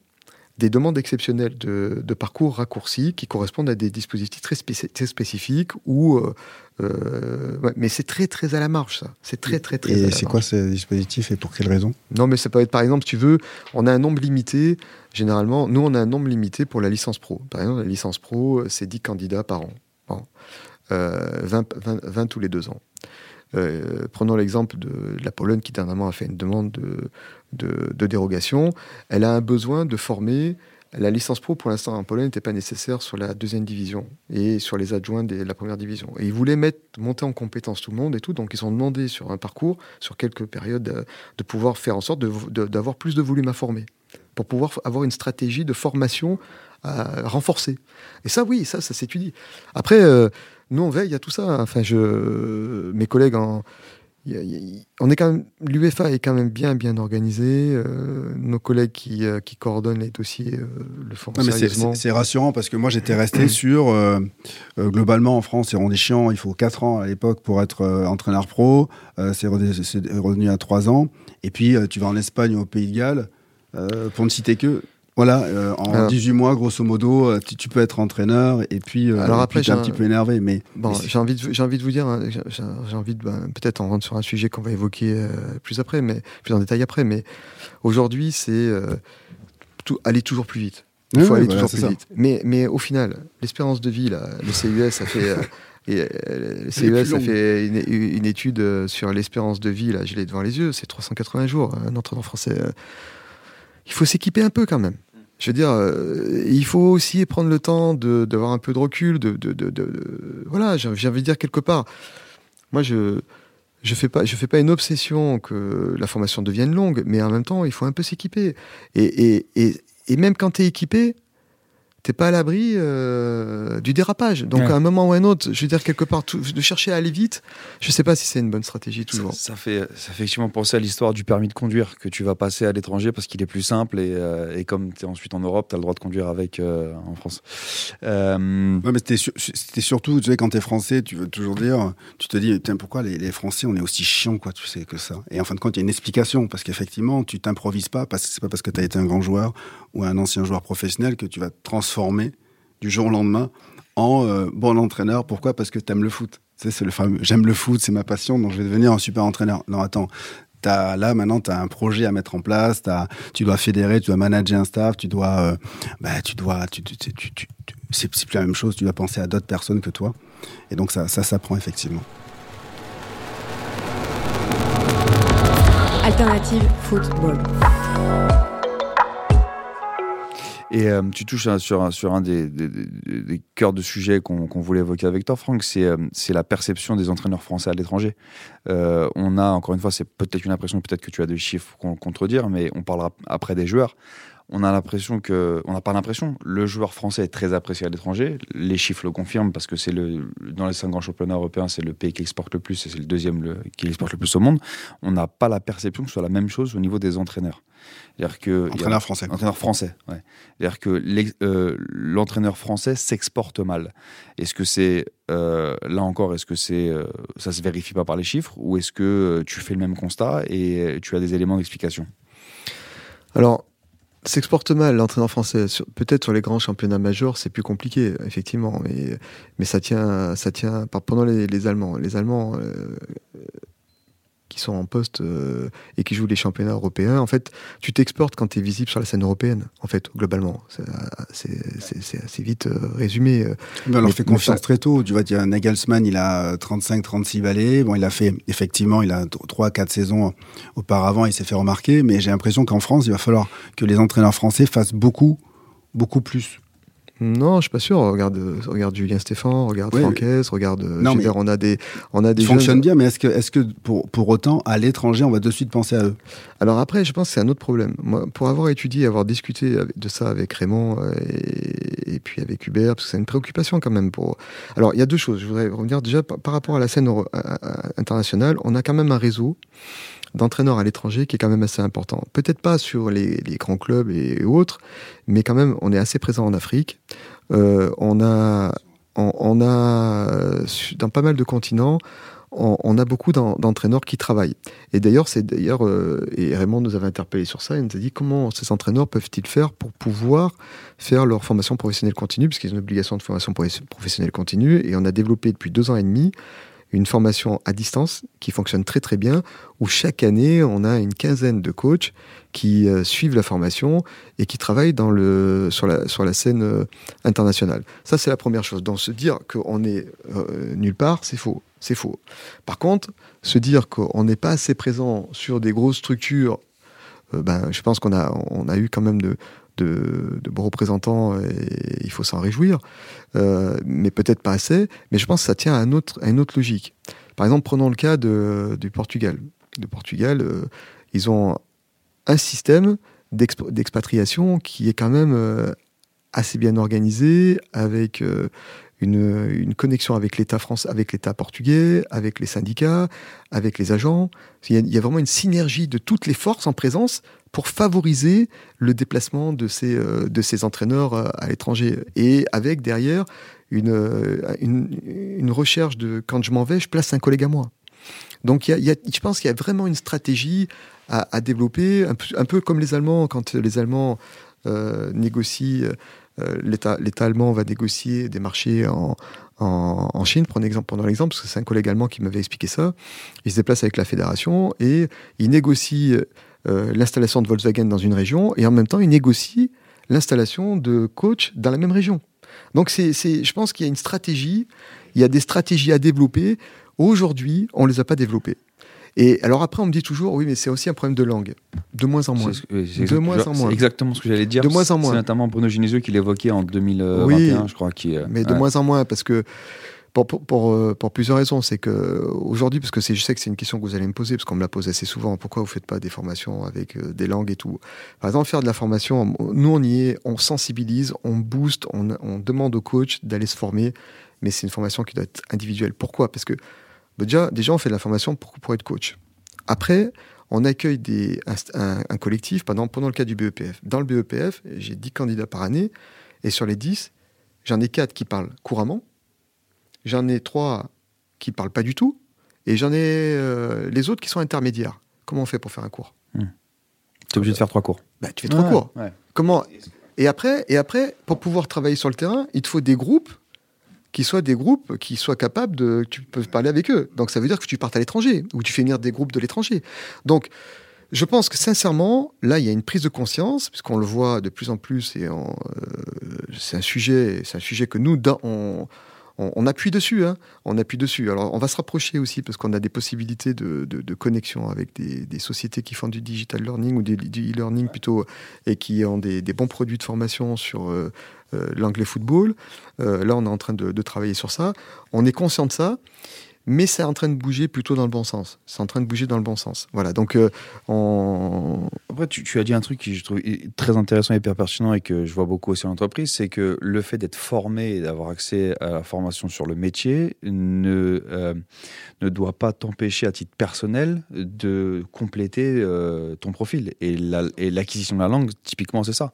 des demandes exceptionnelles de, de parcours raccourcis qui correspondent à des dispositifs très, spéci- très spécifiques ou euh, euh, ouais, mais c'est très très à la marge ça. C'est très très très Et c'est quoi ce dispositif et pour quelle raison? Non mais ça peut être par exemple si tu veux on a un nombre limité généralement nous on a un nombre limité pour la licence pro. Par exemple la licence pro euh, c'est 10 candidats par an Bon. Euh, 20, 20 20 tous les deux ans Euh, prenons l'exemple de, la Pologne qui dernièrement a fait une demande de, dérogation. Elle a un besoin de former. La licence pro, pour l'instant, en Pologne, n'était pas nécessaire sur la deuxième division et sur les adjoints de la première division. Et ils voulaient mettre, monter en compétence tout le monde et tout. Donc, ils ont demandé sur un parcours, sur quelques périodes, euh, de pouvoir faire en sorte d'avoir plus de volume à former pour pouvoir avoir une stratégie de formation renforcée. Et ça, oui, ça, ça s'étudie. Après, euh, nous, on veille à tout ça. Enfin, je, mes collègues en. on est quand même, l'UEFA est quand même bien, bien organisé. euh, nos collègues qui, euh, qui coordonnent les dossiers euh, le font Non, c'est- sérieusement. c'est c'est rassurant parce que moi j'étais resté sur euh, globalement en France c'est rendu chiant il faut 4 ans à l'époque pour être entraîneur pro c'est revenu à 3 ans et puis tu vas en Espagne ou au Pays de Galles pour ne citer que voilà euh, en Alors- 18 mois grosso modo euh, tu, tu peux être entraîneur et puis euh, Alors après, t'es un j'ai petit un- peu énervé mais Bon, mais j'ai envie, de, j'ai envie de vous dire, hein, j'ai envie de, ben, peut-être on rentre sur un sujet qu'on va évoquer euh, plus après, mais plus en détail après, mais aujourd'hui, c'est aller toujours plus vite. Il faut oui, aller voilà, toujours plus ça. vite. Mais, mais au final, l'espérance de vie, là, le CUS, ça fait. et, le ça longue. fait une, une étude sur l'espérance de vie, là, je l'ai devant les yeux, c'est 380 jours. Un entraîneur français. il faut s'équiper un peu quand même. Je veux dire, euh, il faut aussi prendre le temps d'avoir un peu de recul, de, de, de- voilà, j'ai j'ai envie de dire quelque part. Moi, je je fais pas je fais pas une obsession que la formation devienne longue, mais en même temps, il faut un peu s'équiper. Et, et, et, et même quand tu es équipé, t'es pas à l'abri euh, du dérapage. Donc Ouais. à un moment ou à un autre, je veux dire quelque part, tout- de chercher à aller vite, je sais pas si c'est une bonne stratégie Ça, toujours. ça fait, ça fait effectivement penser à l'histoire du permis de conduire que tu vas passer à l'étranger parce qu'il est plus simple et, euh, et comme tu es ensuite en Europe, tu as le droit de conduire avec euh, en France. Euh, Ouais, mais c'était, sur- c'était surtout, tu sais, quand t'es français, tu veux toujours dire, tu te dis, putain, pourquoi les, les Français, on est aussi chiants, quoi, tu sais, que ça? Et en fin de compte, il y a une explication, parce qu'effectivement, tu t'improvises pas, parce que c'est pas parce que t'as été un grand joueur ou un ancien joueur professionnel que tu vas transformer du jour au lendemain en euh, bon entraîneur. Pourquoi? Parce que t'aimes le foot. Tu c'est le fameux, j'aime le foot, c'est ma passion, donc je vais devenir un super entraîneur. Non, attends. Là, maintenant, tu as un projet à mettre en place, tu dois fédérer, tu dois manager un staff, tu dois, euh, bah, tu dois, tu, tu, tu, tu- tu- c'est plus la même chose, tu dois penser à d'autres personnes que toi. Et donc, ça, ça s'apprend effectivement. Alternative Football. Et euh, tu touches hein, sur, un- des, cœurs de sujet qu'on voulait évoquer avec toi, Franck, c'est euh, c'est la perception des entraîneurs français à l'étranger. Euh, on a, encore une fois, c'est peut-être une impression, peut-être que tu as des chiffres qu'on contredire, mais on parlera après des joueurs. On a l'impression que, on n'a pas l'impression, le joueur français est très apprécié à l'étranger. Les chiffres le confirment parce que c'est le, dans les cinq grands championnats européens, c'est le pays qui exporte le plus et c'est le deuxième le- qui exporte le plus au monde. On n'a pas la perception que ce soit la même chose au niveau des entraîneurs. C'est-à-dire que Entraîneur français. Entraîneur français, ouais. C'est-à-dire que euh, l'entraîneur français s'exporte mal. Est-ce que c'est, euh, là encore, est-ce que c'est, euh, ça se vérifie pas par les chiffres ou est-ce que euh, tu fais le même constat et euh, tu as des éléments d'explication? Alors, s'exporte mal l'entraîneur français. Peut-être sur les grands championnats majeurs, c'est plus compliqué, effectivement. Mais, mais ça tient, ça tient pendant les, les Allemands. Les Allemands euh, qui sont en poste euh, et qui jouent les championnats européens, en fait, tu t'exportes quand tu es visible sur la scène européenne, en fait, globalement. C'est- assez vite euh, résumé. euh. Mais on leur fait confiance ça- très tôt. Tu vois, il y a Nagelsmann, il a 35-36 balais. Bon, il a fait, effectivement, il a 3-4 saisons auparavant, il s'est fait remarquer. Mais j'ai l'impression qu'en France, il va falloir que les entraîneurs français fassent beaucoup, beaucoup plus. Non, je suis pas sûr. Regarde, euh, regarde Julien Stéphan, regarde Oui, Francaise, regarde. euh, Non, je veux mais- dire, on a des, on a des Ils jeunes- fonctionnent bien, mais est-ce que, est-ce que pour, pour autant, à l'étranger, on va de suite penser à eux? Alors après, je pense que c'est un autre problème. Moi, pour avoir étudié, avoir discuté de ça avec Raymond euh, et, et puis avec Hubert, parce que c'est une préoccupation quand même. Pour... Alors, il y a deux choses. Je voudrais revenir déjà par, par rapport à la scène internationale. On a quand même un réseau d'entraîneurs à l'étranger qui est quand même assez important. Peut-être pas sur les, grands clubs et autres, mais quand même, on est assez présent en Afrique. Euh, on a, on, a euh, dans pas mal de continents, on, a beaucoup d'en- d'entraîneurs qui travaillent. Et d'ailleurs, c'est d'ailleurs, euh, et Raymond nous avait interpellé sur ça, il nous a dit comment ces entraîneurs peuvent-ils faire pour pouvoir faire leur formation professionnelle continue, puisqu'ils ont une obligation de formation professionnelle continue, et on a développé depuis deux ans et demi une formation à distance qui fonctionne très très bien, où chaque année, on a une quinzaine de coachs qui euh, suivent la formation et qui travaillent dans le, sur, la, sur la scène euh, internationale. Ça, c'est la première chose. Donc, se dire qu'on est euh, nulle part, c'est faux. C'est faux. Par contre, se dire qu'on n'est pas assez présent sur des grosses structures, ben, je pense qu'on a, on a eu quand même de, de, de bons représentants et il faut s'en réjouir, euh, mais peut-être pas assez. Mais je pense que ça tient à, une autre logique. Par exemple, prenons le cas de, du Portugal. Le Portugal, euh, ils ont un système d'exp- d'expatriation qui est quand même euh, assez bien organisé, avec une, une connexion avec l'État français, avec l'État portugais, avec les syndicats, avec les agents. Il y, a, vraiment une synergie de toutes les forces en présence pour favoriser le déplacement de ces, euh, de ces entraîneurs euh, à l'étranger. Et avec derrière une, euh, une, une recherche de quand je m'en vais, je place un collègue à moi. Donc il y a, il y a- je pense qu'il y a vraiment une stratégie à, à développer, un peu, comme les Allemands, quand les Allemands négocient, l'État l'État allemand va négocier des marchés en, en, Chine, prenons pendant l'exemple, parce que c'est un collègue allemand qui m'avait expliqué ça. Il se déplace avec la fédération et il négocie euh, l'installation de Volkswagen dans une région et en même temps il négocie l'installation de coach dans la même région. Donc c'est, je pense qu'il y a une stratégie, il y a des stratégies à développer. Aujourd'hui, on ne les a pas développées. Et alors après, on me dit toujours, oui, mais c'est aussi un problème de langue. De moins en moins. C'est De moins en moins. exactement ce que j'allais dire. De moins en moins. C'est notamment Bruno Genesio qui l'évoquait en 2021, Oui, je crois. Qui, euh, Mais de moins en moins, parce que pour, pour, pour, euh, pour plusieurs raisons. C'est que aujourd'hui, parce que je sais que c'est une question que vous allez me poser, parce qu'on me la pose assez souvent, pourquoi vous faites pas des formations avec euh, des langues et tout? Par exemple, faire de la formation, nous on y est, on sensibilise, on booste, on, on demande aux coachs d'aller se former, mais c'est une formation qui doit être individuelle. Pourquoi? Parce que bah, déjà, déjà, on fait de la formation pour, pour être coach. Après, on accueille des, un, collectif, exemple, pendant le cas du BEPF. Dans le BEPF, j'ai 10 candidats par année, et sur les 10, j'en ai 4 qui parlent couramment, j'en ai 3 qui parlent pas du tout, et j'en ai euh, les autres qui sont intermédiaires. Comment on fait pour faire un cours? T'es obligé de faire trois cours. bah, Tu fais trois Ouais, cours. ouais. Comment? Et après, et après, pour pouvoir travailler sur le terrain, il te faut des groupes qui soient des groupes qui soient capables de. Tu peux parler avec eux. Donc ça veut dire que tu partes à l'étranger ou tu fais venir des groupes de l'étranger. Donc je pense que sincèrement, là, il y a une prise de conscience, puisqu'on le voit de plus en plus, et euh, c'est un sujet, c'est un sujet que nous, on, on, appuie dessus. hein. on appuie dessus. Alors, on va se rapprocher aussi, parce qu'on a des possibilités de, de- connexion avec des, des sociétés qui font du digital learning ou du, du e-learning plutôt, et qui ont des, des bons produits de formation sur euh, euh, l'anglais football. Euh, là, on est en train de, de travailler sur ça. On est conscient de ça. Mais c'est en train de bouger plutôt dans le bon sens. C'est en train de bouger dans le bon sens. Voilà, donc euh. Après, tu, as dit un truc qui je trouve très intéressant et hyper pertinent et que je vois beaucoup aussi en entreprise, c'est que le fait d'être formé et d'avoir accès à la formation sur le métier ne, euh, ne doit pas t'empêcher à titre personnel de compléter euh, ton profil. Et l'acquisition la, de la langue, typiquement, c'est ça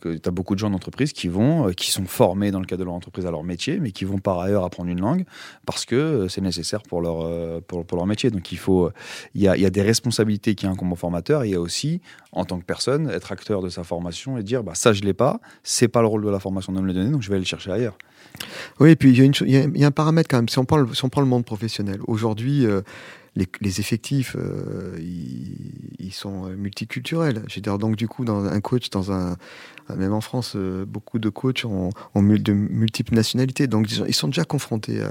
tu as beaucoup de gens d'entreprise qui vont, euh, qui sont formés dans le cadre de leur entreprise à leur métier, mais qui vont par ailleurs apprendre une langue parce que euh, c'est nécessaire pour leur, euh, pour, pour, leur métier. Donc il faut, il y a, y a, des responsabilités qui incombent au formateur. Il y a aussi, en tant que personne, être acteur de sa formation et dire, bah, ça je l'ai pas, c'est pas le rôle de la formation de me le donner, donc je vais aller le chercher ailleurs. Oui, et puis il y, a un paramètre quand même. Si on prend, si on prend le monde professionnel, aujourd'hui, les, effectifs, euh, ils, sont euh, multiculturels. Je dire, donc du coup, dans un coach, dans un, même en France, euh, beaucoup de coachs ont, de multiples nationalités, donc ils sont déjà confrontés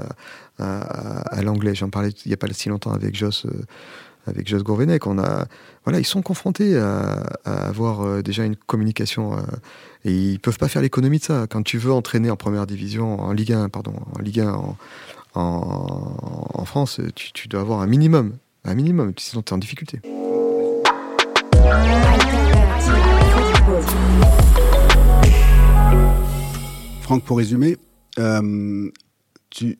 à, l'anglais. J'en parlais il n'y a pas si longtemps avec Joss. Avec Joss Gourvenec, on a, voilà, ils sont confrontés à, avoir déjà une communication et ils peuvent pas faire l'économie de ça. Quand tu veux entraîner en première division, en Ligue 1, pardon, en Ligue 1, en, en, France, tu, dois avoir un minimum. Un minimum, sinon tu es en difficulté. Franck, pour résumer, euh, tu,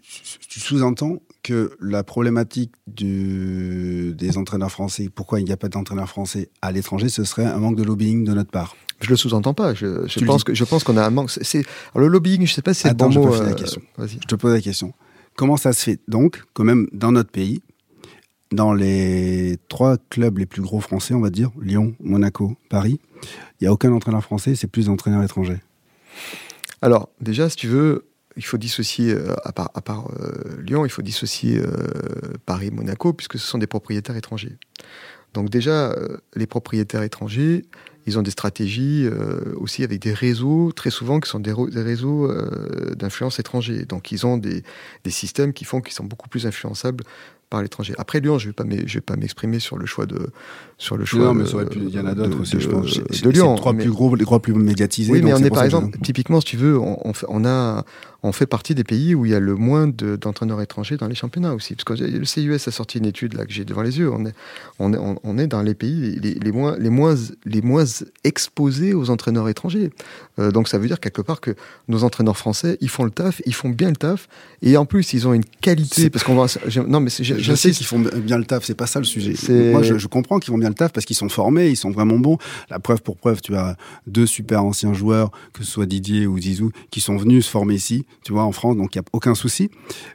sous-entends que la problématique du, des entraîneurs français, pourquoi il n'y a pas d'entraîneurs français à l'étranger, ce serait un manque de lobbying de notre part. Je le sous-entends pas. Je, pense que je pense qu'on a un manque. C'est le lobbying. Je sais pas si c'est le bon je mot. euh, question. je te pose la question. Comment ça se fait donc, quand même, dans notre pays, dans les trois clubs les plus gros français, on va dire, Lyon, Monaco, Paris, il n'y a aucun entraîneur français, c'est plus d'entraîneurs étrangers? Alors, déjà, si tu veux, il faut dissocier, euh, à part, à part euh, Lyon, il faut dissocier euh, Paris, Monaco, puisque ce sont des propriétaires étrangers. Donc déjà, les propriétaires étrangers, ils ont des stratégies aussi avec des réseaux, très souvent, qui sont des, réseaux euh, d'influence étrangers. Donc, ils ont des, des, systèmes qui font qu'ils sont beaucoup plus influençables par l'étranger. Après Lyon, je ne vais pas m'exprimer sur le choix de sur le choix. Non, mais il y en a d'autres aussi, je pense. De, Lyon, les trois plus gros, les trois plus médiatisés. Oui, mais on est par exemple, typiquement, si tu veux, on, on, a on fait partie des pays où il y a le moins d'entraîneurs étrangers dans les championnats aussi. Parce que le CUS a sorti une étude là que j'ai devant les yeux. On est, on est, on est dans les pays les, les, moins, les, moins, les moins exposés aux entraîneurs étrangers. Euh, donc ça veut dire quelque part que nos entraîneurs français, ils font le taf, ils font bien le taf, et en plus ils ont une qualité. Parce qu'on va, non mais je, sais qu'ils font bien le taf, c'est pas ça le sujet. Moi je, je comprends qu'ils font bien le taf parce qu'ils sont formés, ils sont vraiment bons. La preuve pour preuve, tu as deux super anciens joueurs, que ce soit Didier ou Zizou, qui sont venus se former ici, tu vois, en France, donc il n'y a aucun souci.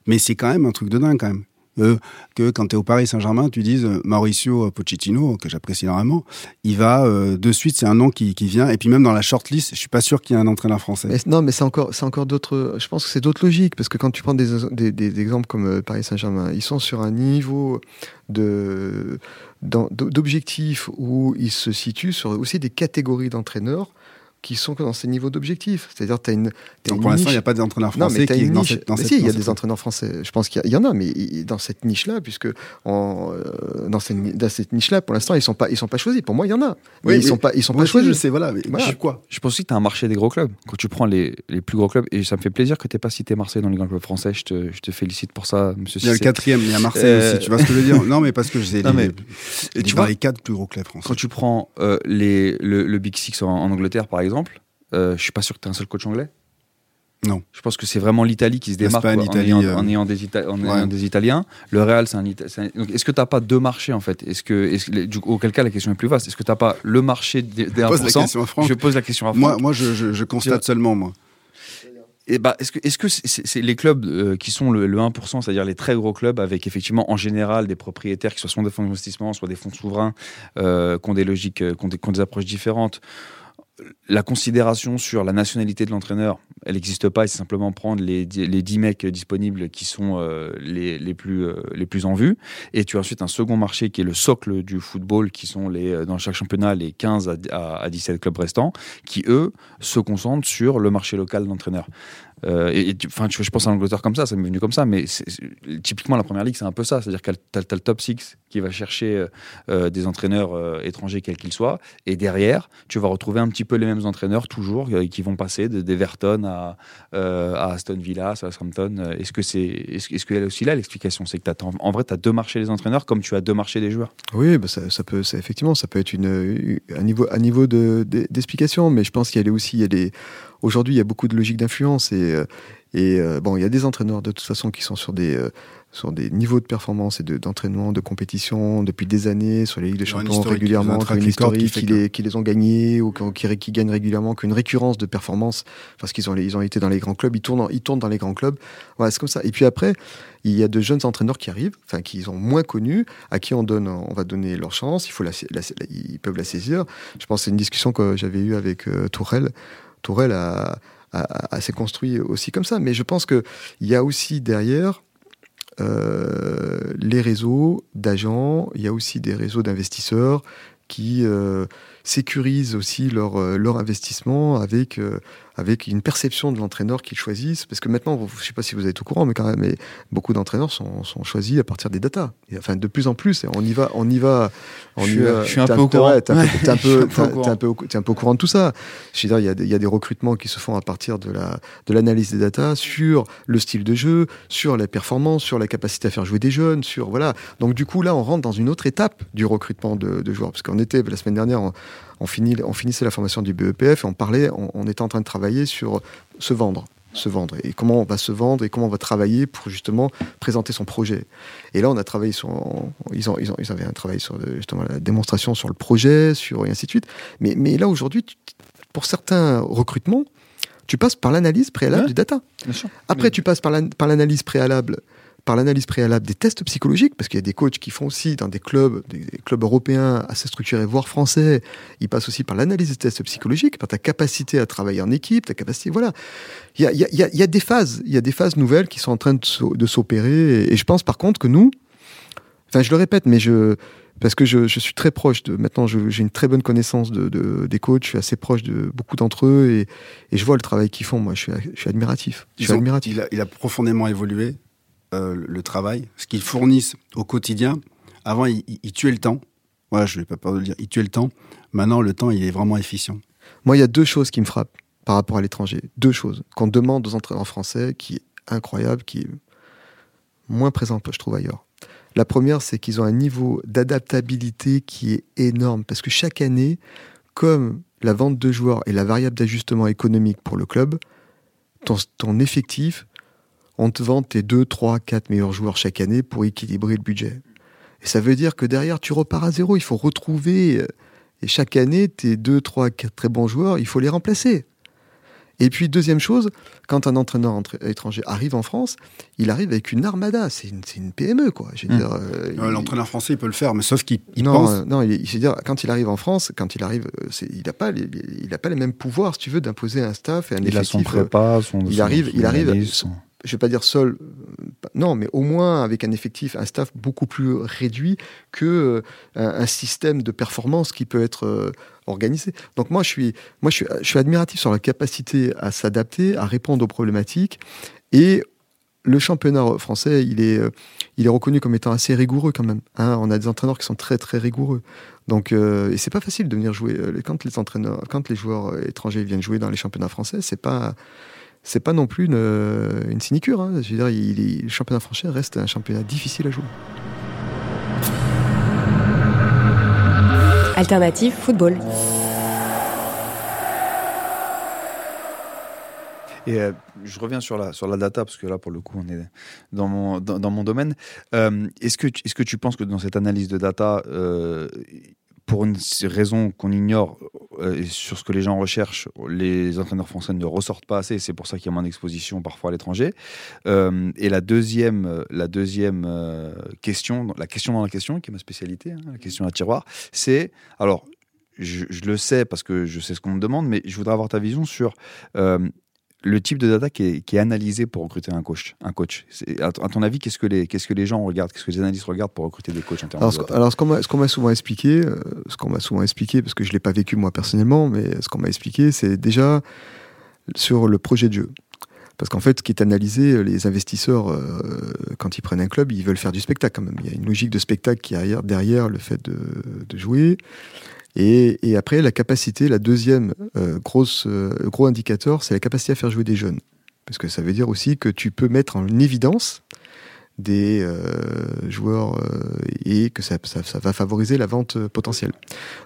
Mais c'est quand même un truc de dingue quand même. Euh, que quand tu es au Paris Saint-Germain, tu dises euh, Mauricio Pochettino, que j'apprécie énormément, il va euh, de suite, c'est un nom qui, qui, vient. Et puis même dans la shortlist, je suis pas sûr qu'il y ait un entraîneur français. non, mais c'est encore, c'est encore d'autres. Je pense que c'est d'autres logiques parce que quand tu prends des, des, des exemples comme Paris Saint-Germain, ils sont sur un niveau de d'objectifs où ils se situent sur aussi des catégories d'entraîneurs qui sont dans ces niveaux d'objectifs. C'est-à-dire, tu as une. Donc pour l'instant, il n'y a pas d'entraîneur français qui est dans cette, si, il y a des entraîneurs français. Je pense qu'il y, en a, mais dans cette niche-là, puisque en, euh, dans cette, dans cette niche-là, pour l'instant, ils ne sont, pas, ils sont pas choisis. Pour moi, il y en a. Mais ils ne sont pas, ils sont pas choisis. Je sais, voilà. Mais Je, quoi? Je pense aussi que tu as un marché des gros clubs. Quand tu prends les, les plus gros clubs, et ça me fait plaisir que tu n'aies pas cité Marseille dans les grands clubs français, je te, je te félicite pour ça, monsieur Il y a le quatrième, il y a Marseille euh, aussi, tu vois ce que je veux dire? Non, mais parce que j'ai les, tu vois les quatre plus gros clubs français. Quand tu prends euh, les, le, Big Six en Angleterre, par exemple, euh, je suis pas sûr que tu es un seul coach anglais. Non. Je pense que c'est vraiment l'Italie qui se démarque en, ayant, euh. en, ayant, des, des, Italiens. Le Real, c'est un, Est-ce que tu n'as pas deux marchés en fait? Est-ce que, du, auquel cas la question est plus vaste Est-ce que tu n'as pas le marché des, des 1% Je pose la question à Franck. Moi, moi je, je, constate seulement moi. Et bah, est-ce que, est-ce que c'est, les clubs euh, qui sont le, 1%, c'est-à-dire les très gros clubs avec effectivement en général des propriétaires qui soient des fonds d'investissement, soit des fonds souverains, euh, qui ont des logiques, qui ont des approches différentes, la considération sur la nationalité de l'entraîneur, elle n'existe pas. C'est simplement prendre les, les 10 mecs disponibles qui sont euh, les, plus, euh, les plus en vue. Et tu as ensuite un second marché qui est le socle du football, qui sont les, euh, dans chaque championnat les 15 à, à, 17 clubs restants, qui eux se concentrent sur le marché local d'entraîneurs. Euh, et, je, pense à l'Angleterre comme ça, ça m'est venu comme ça, mais typiquement la première ligue, c'est un peu ça. C'est-à-dire que tu as, le top 6 qui va chercher euh, des entraîneurs étrangers, quels qu'ils soient, et derrière, tu vas retrouver un petit peu les mêmes entraîneurs toujours qui vont passer d'Everton à, à Aston Villa, à Southampton. Est-ce que c'est est-ce qu'elle est aussi là l'explication? C'est que en vrai, tu as deux marchés des entraîneurs comme tu as deux marchés des joueurs. Oui, bah ça, peut, ça, effectivement, ça peut être une, un niveau, un niveau de, d'explication, mais je pense qu'il y a aussi, il y a des, aujourd'hui, il y a beaucoup de logique d'influence et, euh, et euh, bon, il y a des entraîneurs de toute façon qui sont sur des, euh, sur des niveaux de performance et d'entraînement, de, compétition depuis des années, sur les Ligues des Champions régulièrement, qui, une historique, qui, les, qui les ont gagnés ou qui, qui, gagnent régulièrement, qu'une récurrence de performance parce qu'ils ont, ils ont été dans les grands clubs, ils tournent, ils tournent dans les grands clubs. Voilà, c'est comme ça. Et puis après, il y a de jeunes entraîneurs qui arrivent, enfin qui sont moins connus, à qui on donne, on va donner leur chance. Il faut la, ils peuvent la saisir. Je pense que c'est une discussion que j'avais eue avec euh, Tourelle. Tourelle a, s'est construit aussi comme ça. Mais je pense qu'il y a aussi derrière euh, les réseaux d'agents, il y a aussi des réseaux d'investisseurs qui euh, sécurisent aussi leur, euh, leur investissement avec, euh, avec une perception de l'entraîneur qu'ils choisissent. Parce que maintenant, je ne sais pas si vous êtes au courant, mais quand même, mais beaucoup d'entraîneurs sont, sont, choisis à partir des datas. Et, enfin, de plus en plus, on y va, on y va. On je, y suis un peu au courant. T'es un, peu, au courant de tout ça. Je veux dire, il y, a des, il y a des recrutements qui se font à partir de la de l'analyse des datas sur le style de jeu, sur la performance, sur la capacité à faire jouer des jeunes, sur voilà. Donc du coup, là, on rentre dans une autre étape du recrutement de, de joueurs, parce qu'on était la semaine dernière. On, on, on finissait la formation du BEPF et on parlait, on, était en train de travailler sur se vendre se vendre et comment on va se vendre et comment on va travailler pour justement présenter son projet. Et là, on a travaillé sur, ils, ont, ils, ont, ils avaient un travail sur justement la démonstration sur le projet, sur et ainsi de suite. Mais, mais là aujourd'hui, pour certains recrutements, tu passes par l'analyse préalable du data. Après, tu passes par l'analyse préalable par l'analyse préalable des tests psychologiques, parce qu'il y a des coachs qui font aussi dans des clubs, des clubs européens assez structurés, voire français, ils passent aussi par l'analyse des tests psychologiques, par ta capacité à travailler en équipe, ta capacité, voilà. Il y a, y, a, y a, des phases, il y a des phases nouvelles qui sont en train de s'opérer, et, je pense par contre que nous, enfin je le répète, mais je, parce que je, je, suis très proche de maintenant j'ai une très bonne connaissance de, de, des coachs je suis assez proche de beaucoup d'entre eux et, et, je vois le travail qu'ils font. Moi je suis, je suis admiratif, je suis admiratif. Il, a, il, a, profondément évolué euh, le travail, ce qu'ils fournissent au quotidien. Avant, ils, tuaient le temps. Voilà, je n'ai pas peur de le dire. Ils tuaient le temps. Maintenant, le temps, il est vraiment efficient. Moi, il y a deux choses qui me frappent par rapport à l'étranger. Deux choses. Qu'on demande aux entraîneurs français, qui est incroyable, qui est moins présent, je trouve, ailleurs. La première, c'est qu'ils ont un niveau d'adaptabilité qui est énorme. Parce que chaque année, comme la vente de joueurs est la variable d'ajustement économique pour le club, ton effectif on te vend tes 2, 3, 4 meilleurs joueurs chaque année pour équilibrer le budget. Et ça veut dire que derrière, tu repars à zéro. Il faut retrouver, euh, et chaque année, tes 2, 3, 4 très bons joueurs, il faut les remplacer. Et puis, deuxième chose, quand un entraîneur étranger arrive en France, il arrive avec une armada. C'est une, PME, quoi. Mmh. Euh, l'entraîneur français, il peut le faire, mais sauf qu'il pense. Euh, non, il, dire, quand il arrive en France, quand il arrive, il n'a pas, les, il a pas les mêmes pouvoirs, si tu veux, d'imposer un staff et un il effectif. A son prépa, son, il arrive, il arrive je vais pas dire seul, non, mais au moins avec un effectif, un staff beaucoup plus réduit que euh, un, système de performance qui peut être euh, organisé. Donc moi, je suis, moi, je suis, admiratif sur la capacité à s'adapter, à répondre aux problématiques et le championnat français, il est, euh, il est reconnu comme étant assez rigoureux quand même. Hein. on a des entraîneurs qui sont très très rigoureux. Donc, euh, et c'est pas facile de venir jouer quand les entraîneurs, quand les joueurs étrangers viennent jouer dans les championnats français, c'est pas c'est pas non plus une, euh, une sinicure. Hein. Je veux dire, il, le championnat français reste un championnat difficile à jouer. Alternative football. Et euh, je reviens sur la, sur la data, parce que là, pour le coup, on est dans mon, dans, mon domaine. Euh, est-ce, que, est-ce que tu penses que dans cette analyse de data, pour une raison qu'on ignore euh, sur ce que les gens recherchent, les entraîneurs français ne ressortent pas assez. C'est pour ça qu'il y a moins d'exposition parfois à l'étranger. Euh, et la deuxième, la deuxième euh, question, la question dans la question, qui est ma spécialité, hein, la question à tiroir, c'est alors je, je, le sais parce que je sais ce qu'on me demande, mais je voudrais avoir ta vision sur le type de data qui est, analysé pour recruter un coach. Un coach. À, ton avis, qu'est-ce que, les, qu'est-ce que les gens regardent Qu'est-ce que les analystes regardent pour recruter des coachs en termes alors, de data Alors, ce qu'on m'a, souvent expliqué, euh, ce qu'on m'a souvent expliqué, parce que je ne l'ai pas vécu moi personnellement, mais ce qu'on m'a expliqué, c'est déjà sur le projet de jeu. Parce qu'en fait, ce qui est analysé, les investisseurs, euh, quand ils prennent un club, ils veulent faire du spectacle quand même. Il y a une logique de spectacle qui est derrière le fait de, de jouer. Et, après, la capacité, la deuxième euh, grosse, euh, gros indicateur, c'est la capacité à faire jouer des jeunes. Parce que ça veut dire aussi que tu peux mettre en évidence des euh, joueurs et que ça, va favoriser la vente potentielle.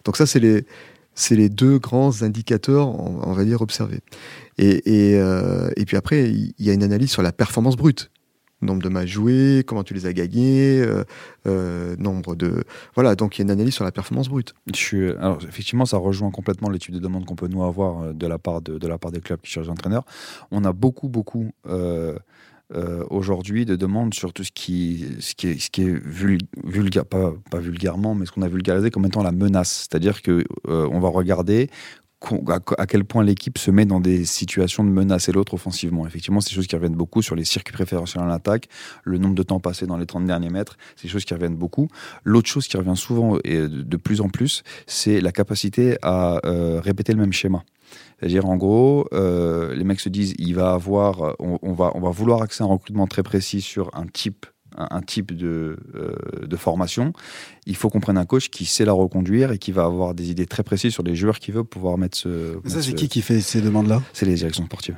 Donc ça, c'est les, c'est les deux grands indicateurs, on, va dire, observés. Et, et puis après, il y a une analyse sur la performance brute nombre de matchs joués, comment tu les as gagnés, euh, euh, nombre de voilà. Donc il y a une analyse sur la performance brute. Je suis, alors effectivement, ça rejoint complètement l'étude de demande qu'on peut nous avoir euh, de la part de, la part des clubs qui cherchent des entraîneurs. On a beaucoup beaucoup aujourd'hui de demandes sur tout ce qui, ce qui est, ce qui est pas, pas vulgairement, mais ce qu'on a vulgarisé comme étant la menace. C'est-à-dire euh, on va regarder à quel point l'équipe se met dans des situations de menacer l'autre offensivement. Effectivement, c'est des choses qui reviennent beaucoup sur les circuits préférentiels en attaque, le nombre de temps passé dans les 30 derniers mètres, c'est des choses qui reviennent beaucoup. L'autre chose qui revient souvent et de plus en plus, c'est la capacité à euh, répéter le même schéma. C'est-à-dire, en gros, euh, les mecs se disent, il va avoir, on, va, on va vouloir à un recrutement très précis sur un type un, type de, euh, de, formation, il faut qu'on prenne un coach qui sait la reconduire et qui va avoir des idées très précises sur les joueurs qu'il veut pouvoir mettre ce. Mais ça, c'est qui qui fait ces demandes-là C'est les directions sportives.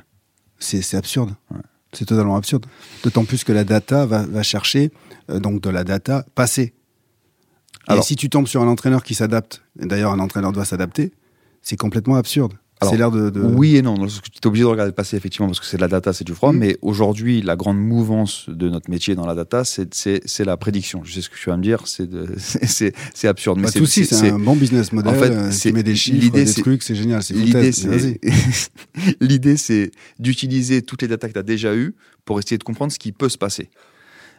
C'est absurde. Ouais. C'est totalement absurde. D'autant plus que la data va, va chercher euh, donc de la data passée. Alors, et si tu tombes sur un entraîneur qui s'adapte, et d'ailleurs un entraîneur doit s'adapter, c'est complètement absurde. C'est l'air de, de, Oui et non. Tu es obligé de regarder le passé, effectivement, parce que c'est de la data, c'est du froid. Mmh. Mais aujourd'hui, la grande mouvance de notre métier dans la data, c'est la prédiction. Je sais ce que tu vas me dire, c'est absurde. Mais bah, tout c'est un bon business model. En fait, euh, tu mets des chiffres, des trucs, c'est génial. L'idée, c'est d'utiliser toutes les datas que tu as déjà eues pour essayer de comprendre ce qui peut se passer.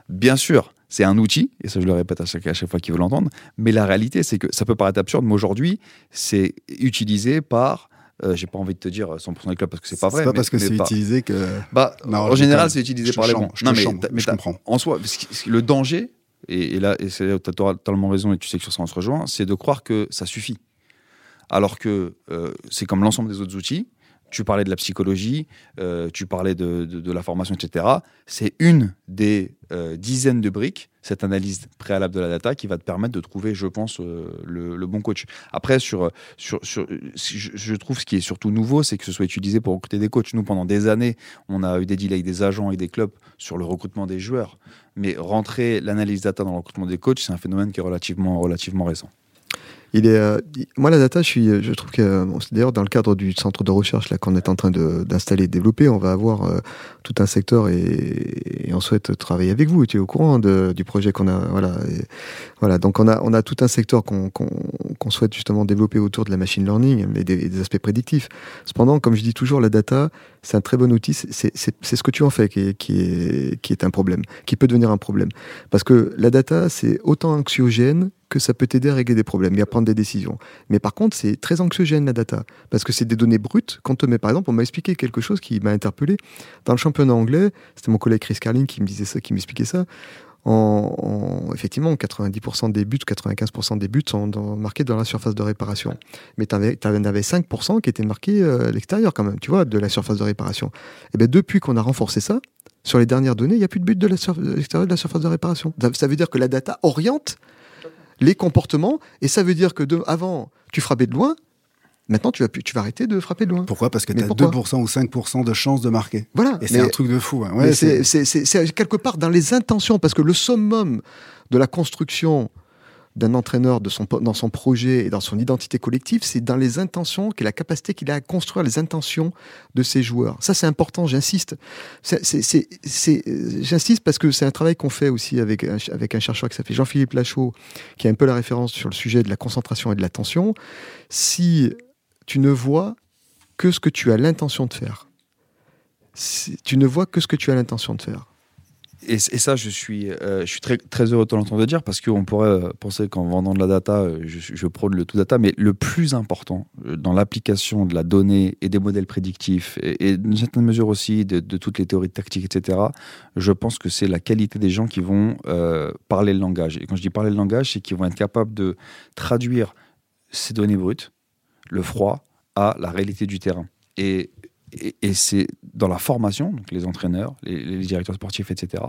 Bien sûr, c'est un outil, et ça je le répète à chaque, à chaque fois qu'il veut l'entendre, mais la réalité, c'est que ça peut paraître absurde, mais aujourd'hui, c'est utilisé par euh, j'ai pas envie de te dire 100% des clubs parce que c'est pas vrai. C'est pas parce que c'est utilisé que. Bah, non, en général, c'est utilisé par les bons. Non, mais, mais je comprends. En soi, le danger, et, et là, et tu as totalement raison et tu sais que sur ça on se rejoint, c'est de croire que ça suffit. Alors que euh, c'est comme l'ensemble des autres outils. Tu parlais de la psychologie, euh, tu parlais de, de, la formation, etc. C'est une des euh, dizaines de briques, cette analyse préalable de la data, qui va te permettre de trouver, je pense, euh, le, bon coach. Après, sur, sur, je, trouve ce qui est surtout nouveau, c'est que ce soit utilisé pour recruter des coachs. Nous, pendant des années, on a eu des deals avec des agents et des clubs sur le recrutement des joueurs. Mais rentrer l'analyse data dans le recrutement des coachs, c'est un phénomène qui est relativement, relativement récent. Il est, euh, moi, la data, je, trouve que bon, d'ailleurs dans le cadre du centre de recherche là qu'on est en train d'installer et de développer, on va avoir euh, tout un secteur et, on souhaite travailler avec vous. Tu es au courant de, du projet qu'on a, voilà, voilà. Donc on a, on a tout un secteur qu'on qu qu souhaite justement développer autour de la machine learning et des, aspects prédictifs. Cependant, comme je dis toujours, la data, c'est un très bon outil. C'est ce que tu en fais qui est, qui est un problème, qui peut devenir un problème, parce que la data, c'est autant anxiogène que ça peut t'aider à régler des problèmes et à prendre des décisions. Mais par contre, c'est très anxiogène la data, parce que c'est des données brutes. Quand on met, par exemple, on m'a expliqué quelque chose qui m'a interpellé. Dans le championnat anglais, c'était mon collègue Chris Carlin qui me disait ça, qui m'expliquait ça. En, en, effectivement, 90% des buts, 95% des buts sont marqués dans la surface de réparation. Mais tu en avais 5% qui étaient marqués euh, à l'extérieur quand même, tu vois, de la surface de réparation. Et bien depuis qu'on a renforcé ça, sur les dernières données, il n'y a plus de but de l'extérieur de la surface de réparation. Ça veut dire que la data oriente les comportements. Et ça veut dire que de, avant, tu frappais de loin. Maintenant, tu vas, tu vas arrêter de frapper de loin. Pourquoi? Parce que tu as 2% ou 5% de chances de marquer. Voilà. Et c'est un truc de fou. Hein. Ouais, c'est quelque part dans les intentions, parce que le summum de la construction d'un entraîneur dans son projet et dans son identité collective, c'est dans les intentions, qu'il la capacité qu'il a à construire les intentions de ses joueurs. Ça, c'est important, j'insiste. J'insiste parce que c'est un travail qu'on fait aussi avec un, chercheur qui s'appelle Jean-Philippe Lachaud, qui a un peu la référence sur le sujet de la concentration et de l'attention. Si tu ne vois que ce que tu as l'intention de faire, tu ne vois que ce que tu as l'intention de faire, et, ça, je suis, euh, je suis très, heureux de te l'entendre dire parce qu'on pourrait penser qu'en vendant de la data, je, je prône le tout data, mais le plus important euh, dans l'application de la donnée et des modèles prédictifs et, et d'une certaine mesure aussi de, toutes les théories tactiques, etc., je pense que c'est la qualité des gens qui vont euh, parler le langage. Et quand je dis parler le langage, c'est qu'ils vont être capables de traduire ces données brutes, le froid, à la réalité du terrain. Et et, c'est dans la formation, donc les entraîneurs, les, directeurs sportifs, etc.,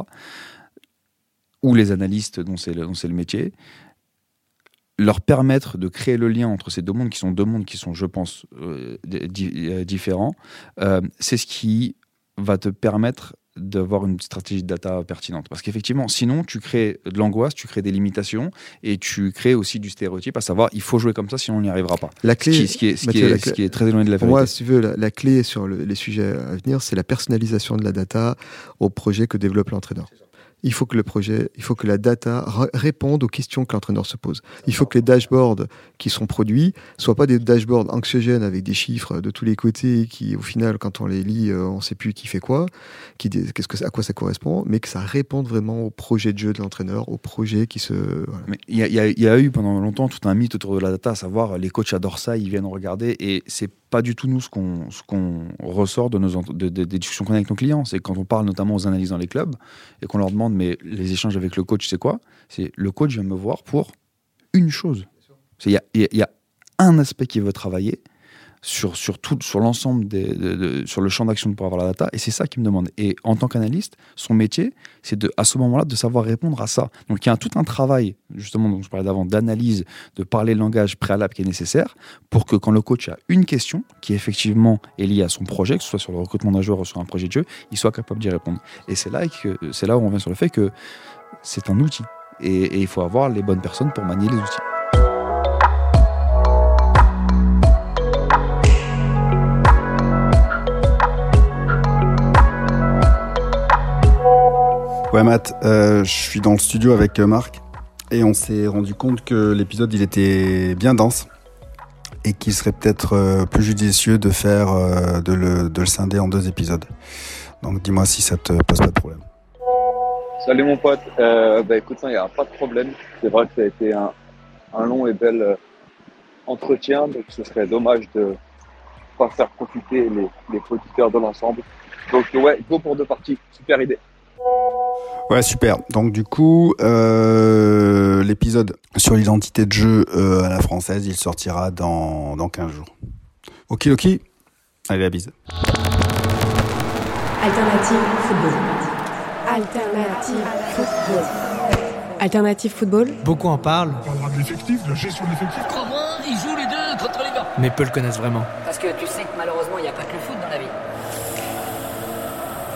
ou les analystes dont c'est le, métier, leur permettre de créer le lien entre ces deux mondes qui sont deux mondes qui sont, je pense, euh, euh, différents, euh, c'est ce qui va te permettre d'avoir une stratégie de data pertinente. Parce qu'effectivement, sinon, tu crées de l'angoisse, tu crées des limitations et tu crées aussi du stéréotype, à savoir, il faut jouer comme ça, sinon on n'y arrivera pas. La clé, ce qui, est, ce qui, est, qui est, très éloigné de la vérité. Moi, si tu veux, la, clé sur les sujets à venir, c'est la personnalisation de la data au projet que développe l'entraîneur il faut que le projet, il faut que la data réponde aux questions que l'entraîneur se pose. Il faut que les dashboards qui sont produits soient pas des dashboards anxiogènes avec des chiffres de tous les côtés qui, au final, quand on les lit, euh, on sait plus qui fait quoi, qu'est-ce que, à quoi ça correspond, mais que ça réponde vraiment au projet de jeu de l'entraîneur, au projet qui se. il y, y, a eu pendant longtemps tout un mythe autour de la data, à savoir les coachs adorent ça, ils viennent regarder et c'est pas du tout nous ce qu'on qu'on ressort de nos de, des discussions qu'on a avec nos clients. C'est quand on parle notamment aux analyses dans les clubs et qu'on leur demande mais les échanges avec le coach c'est quoi? C'est le coach vient me voir pour une chose. Il y a, y a un aspect qui veut travailler sur, sur, tout, sur l'ensemble sur le champ d'action pour avoir la data, et c'est ça qu'il me demande. Et en tant qu'analyste, son métier, c'est de, à ce moment-là, de savoir répondre à ça. Donc il y a tout un travail, justement, dont je parlais d'avant, d'analyse, de parler le langage préalable qui est nécessaire, pour que quand le coach a une question, qui effectivement est liée à son projet, que ce soit sur le recrutement d'un joueur ou sur un projet de jeu, il soit capable d'y répondre. Et c'est là, que, c'est là où on vient sur le fait que c'est un outil. et il faut avoir les bonnes personnes pour manier les outils. Ouais, Matt, euh, je suis dans le studio avec euh, Marc et on s'est rendu compte que l'épisode il était bien dense et qu'il serait peut-être euh, plus judicieux de faire de, le, de le scinder en deux épisodes. Donc dis-moi si ça te pose pas de problème. Salut mon pote, bah écoute, il n'y a pas de problème. C'est vrai que ça a été un, un long et bel entretien, donc ce serait dommage de pas faire profiter les, les auditeurs de l'ensemble. Donc ouais, go pour deux parties, super idée. Ouais, super. Donc du coup, euh, l'épisode sur l'identité de jeu euh, à la française, il sortira dans, dans 15 jours. Ok, ok. Allez, la bise. Alternative football. Alternative football. Alternative football. Beaucoup en parlent. On parlera de l'effectif, de la gestion de l'effectif. Ils jouent les deux contre les gars. Mais peu le connaissent vraiment. Parce que tu sais que malheureusement, il n'y a pas que le foot dans la vie.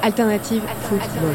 Alternative football.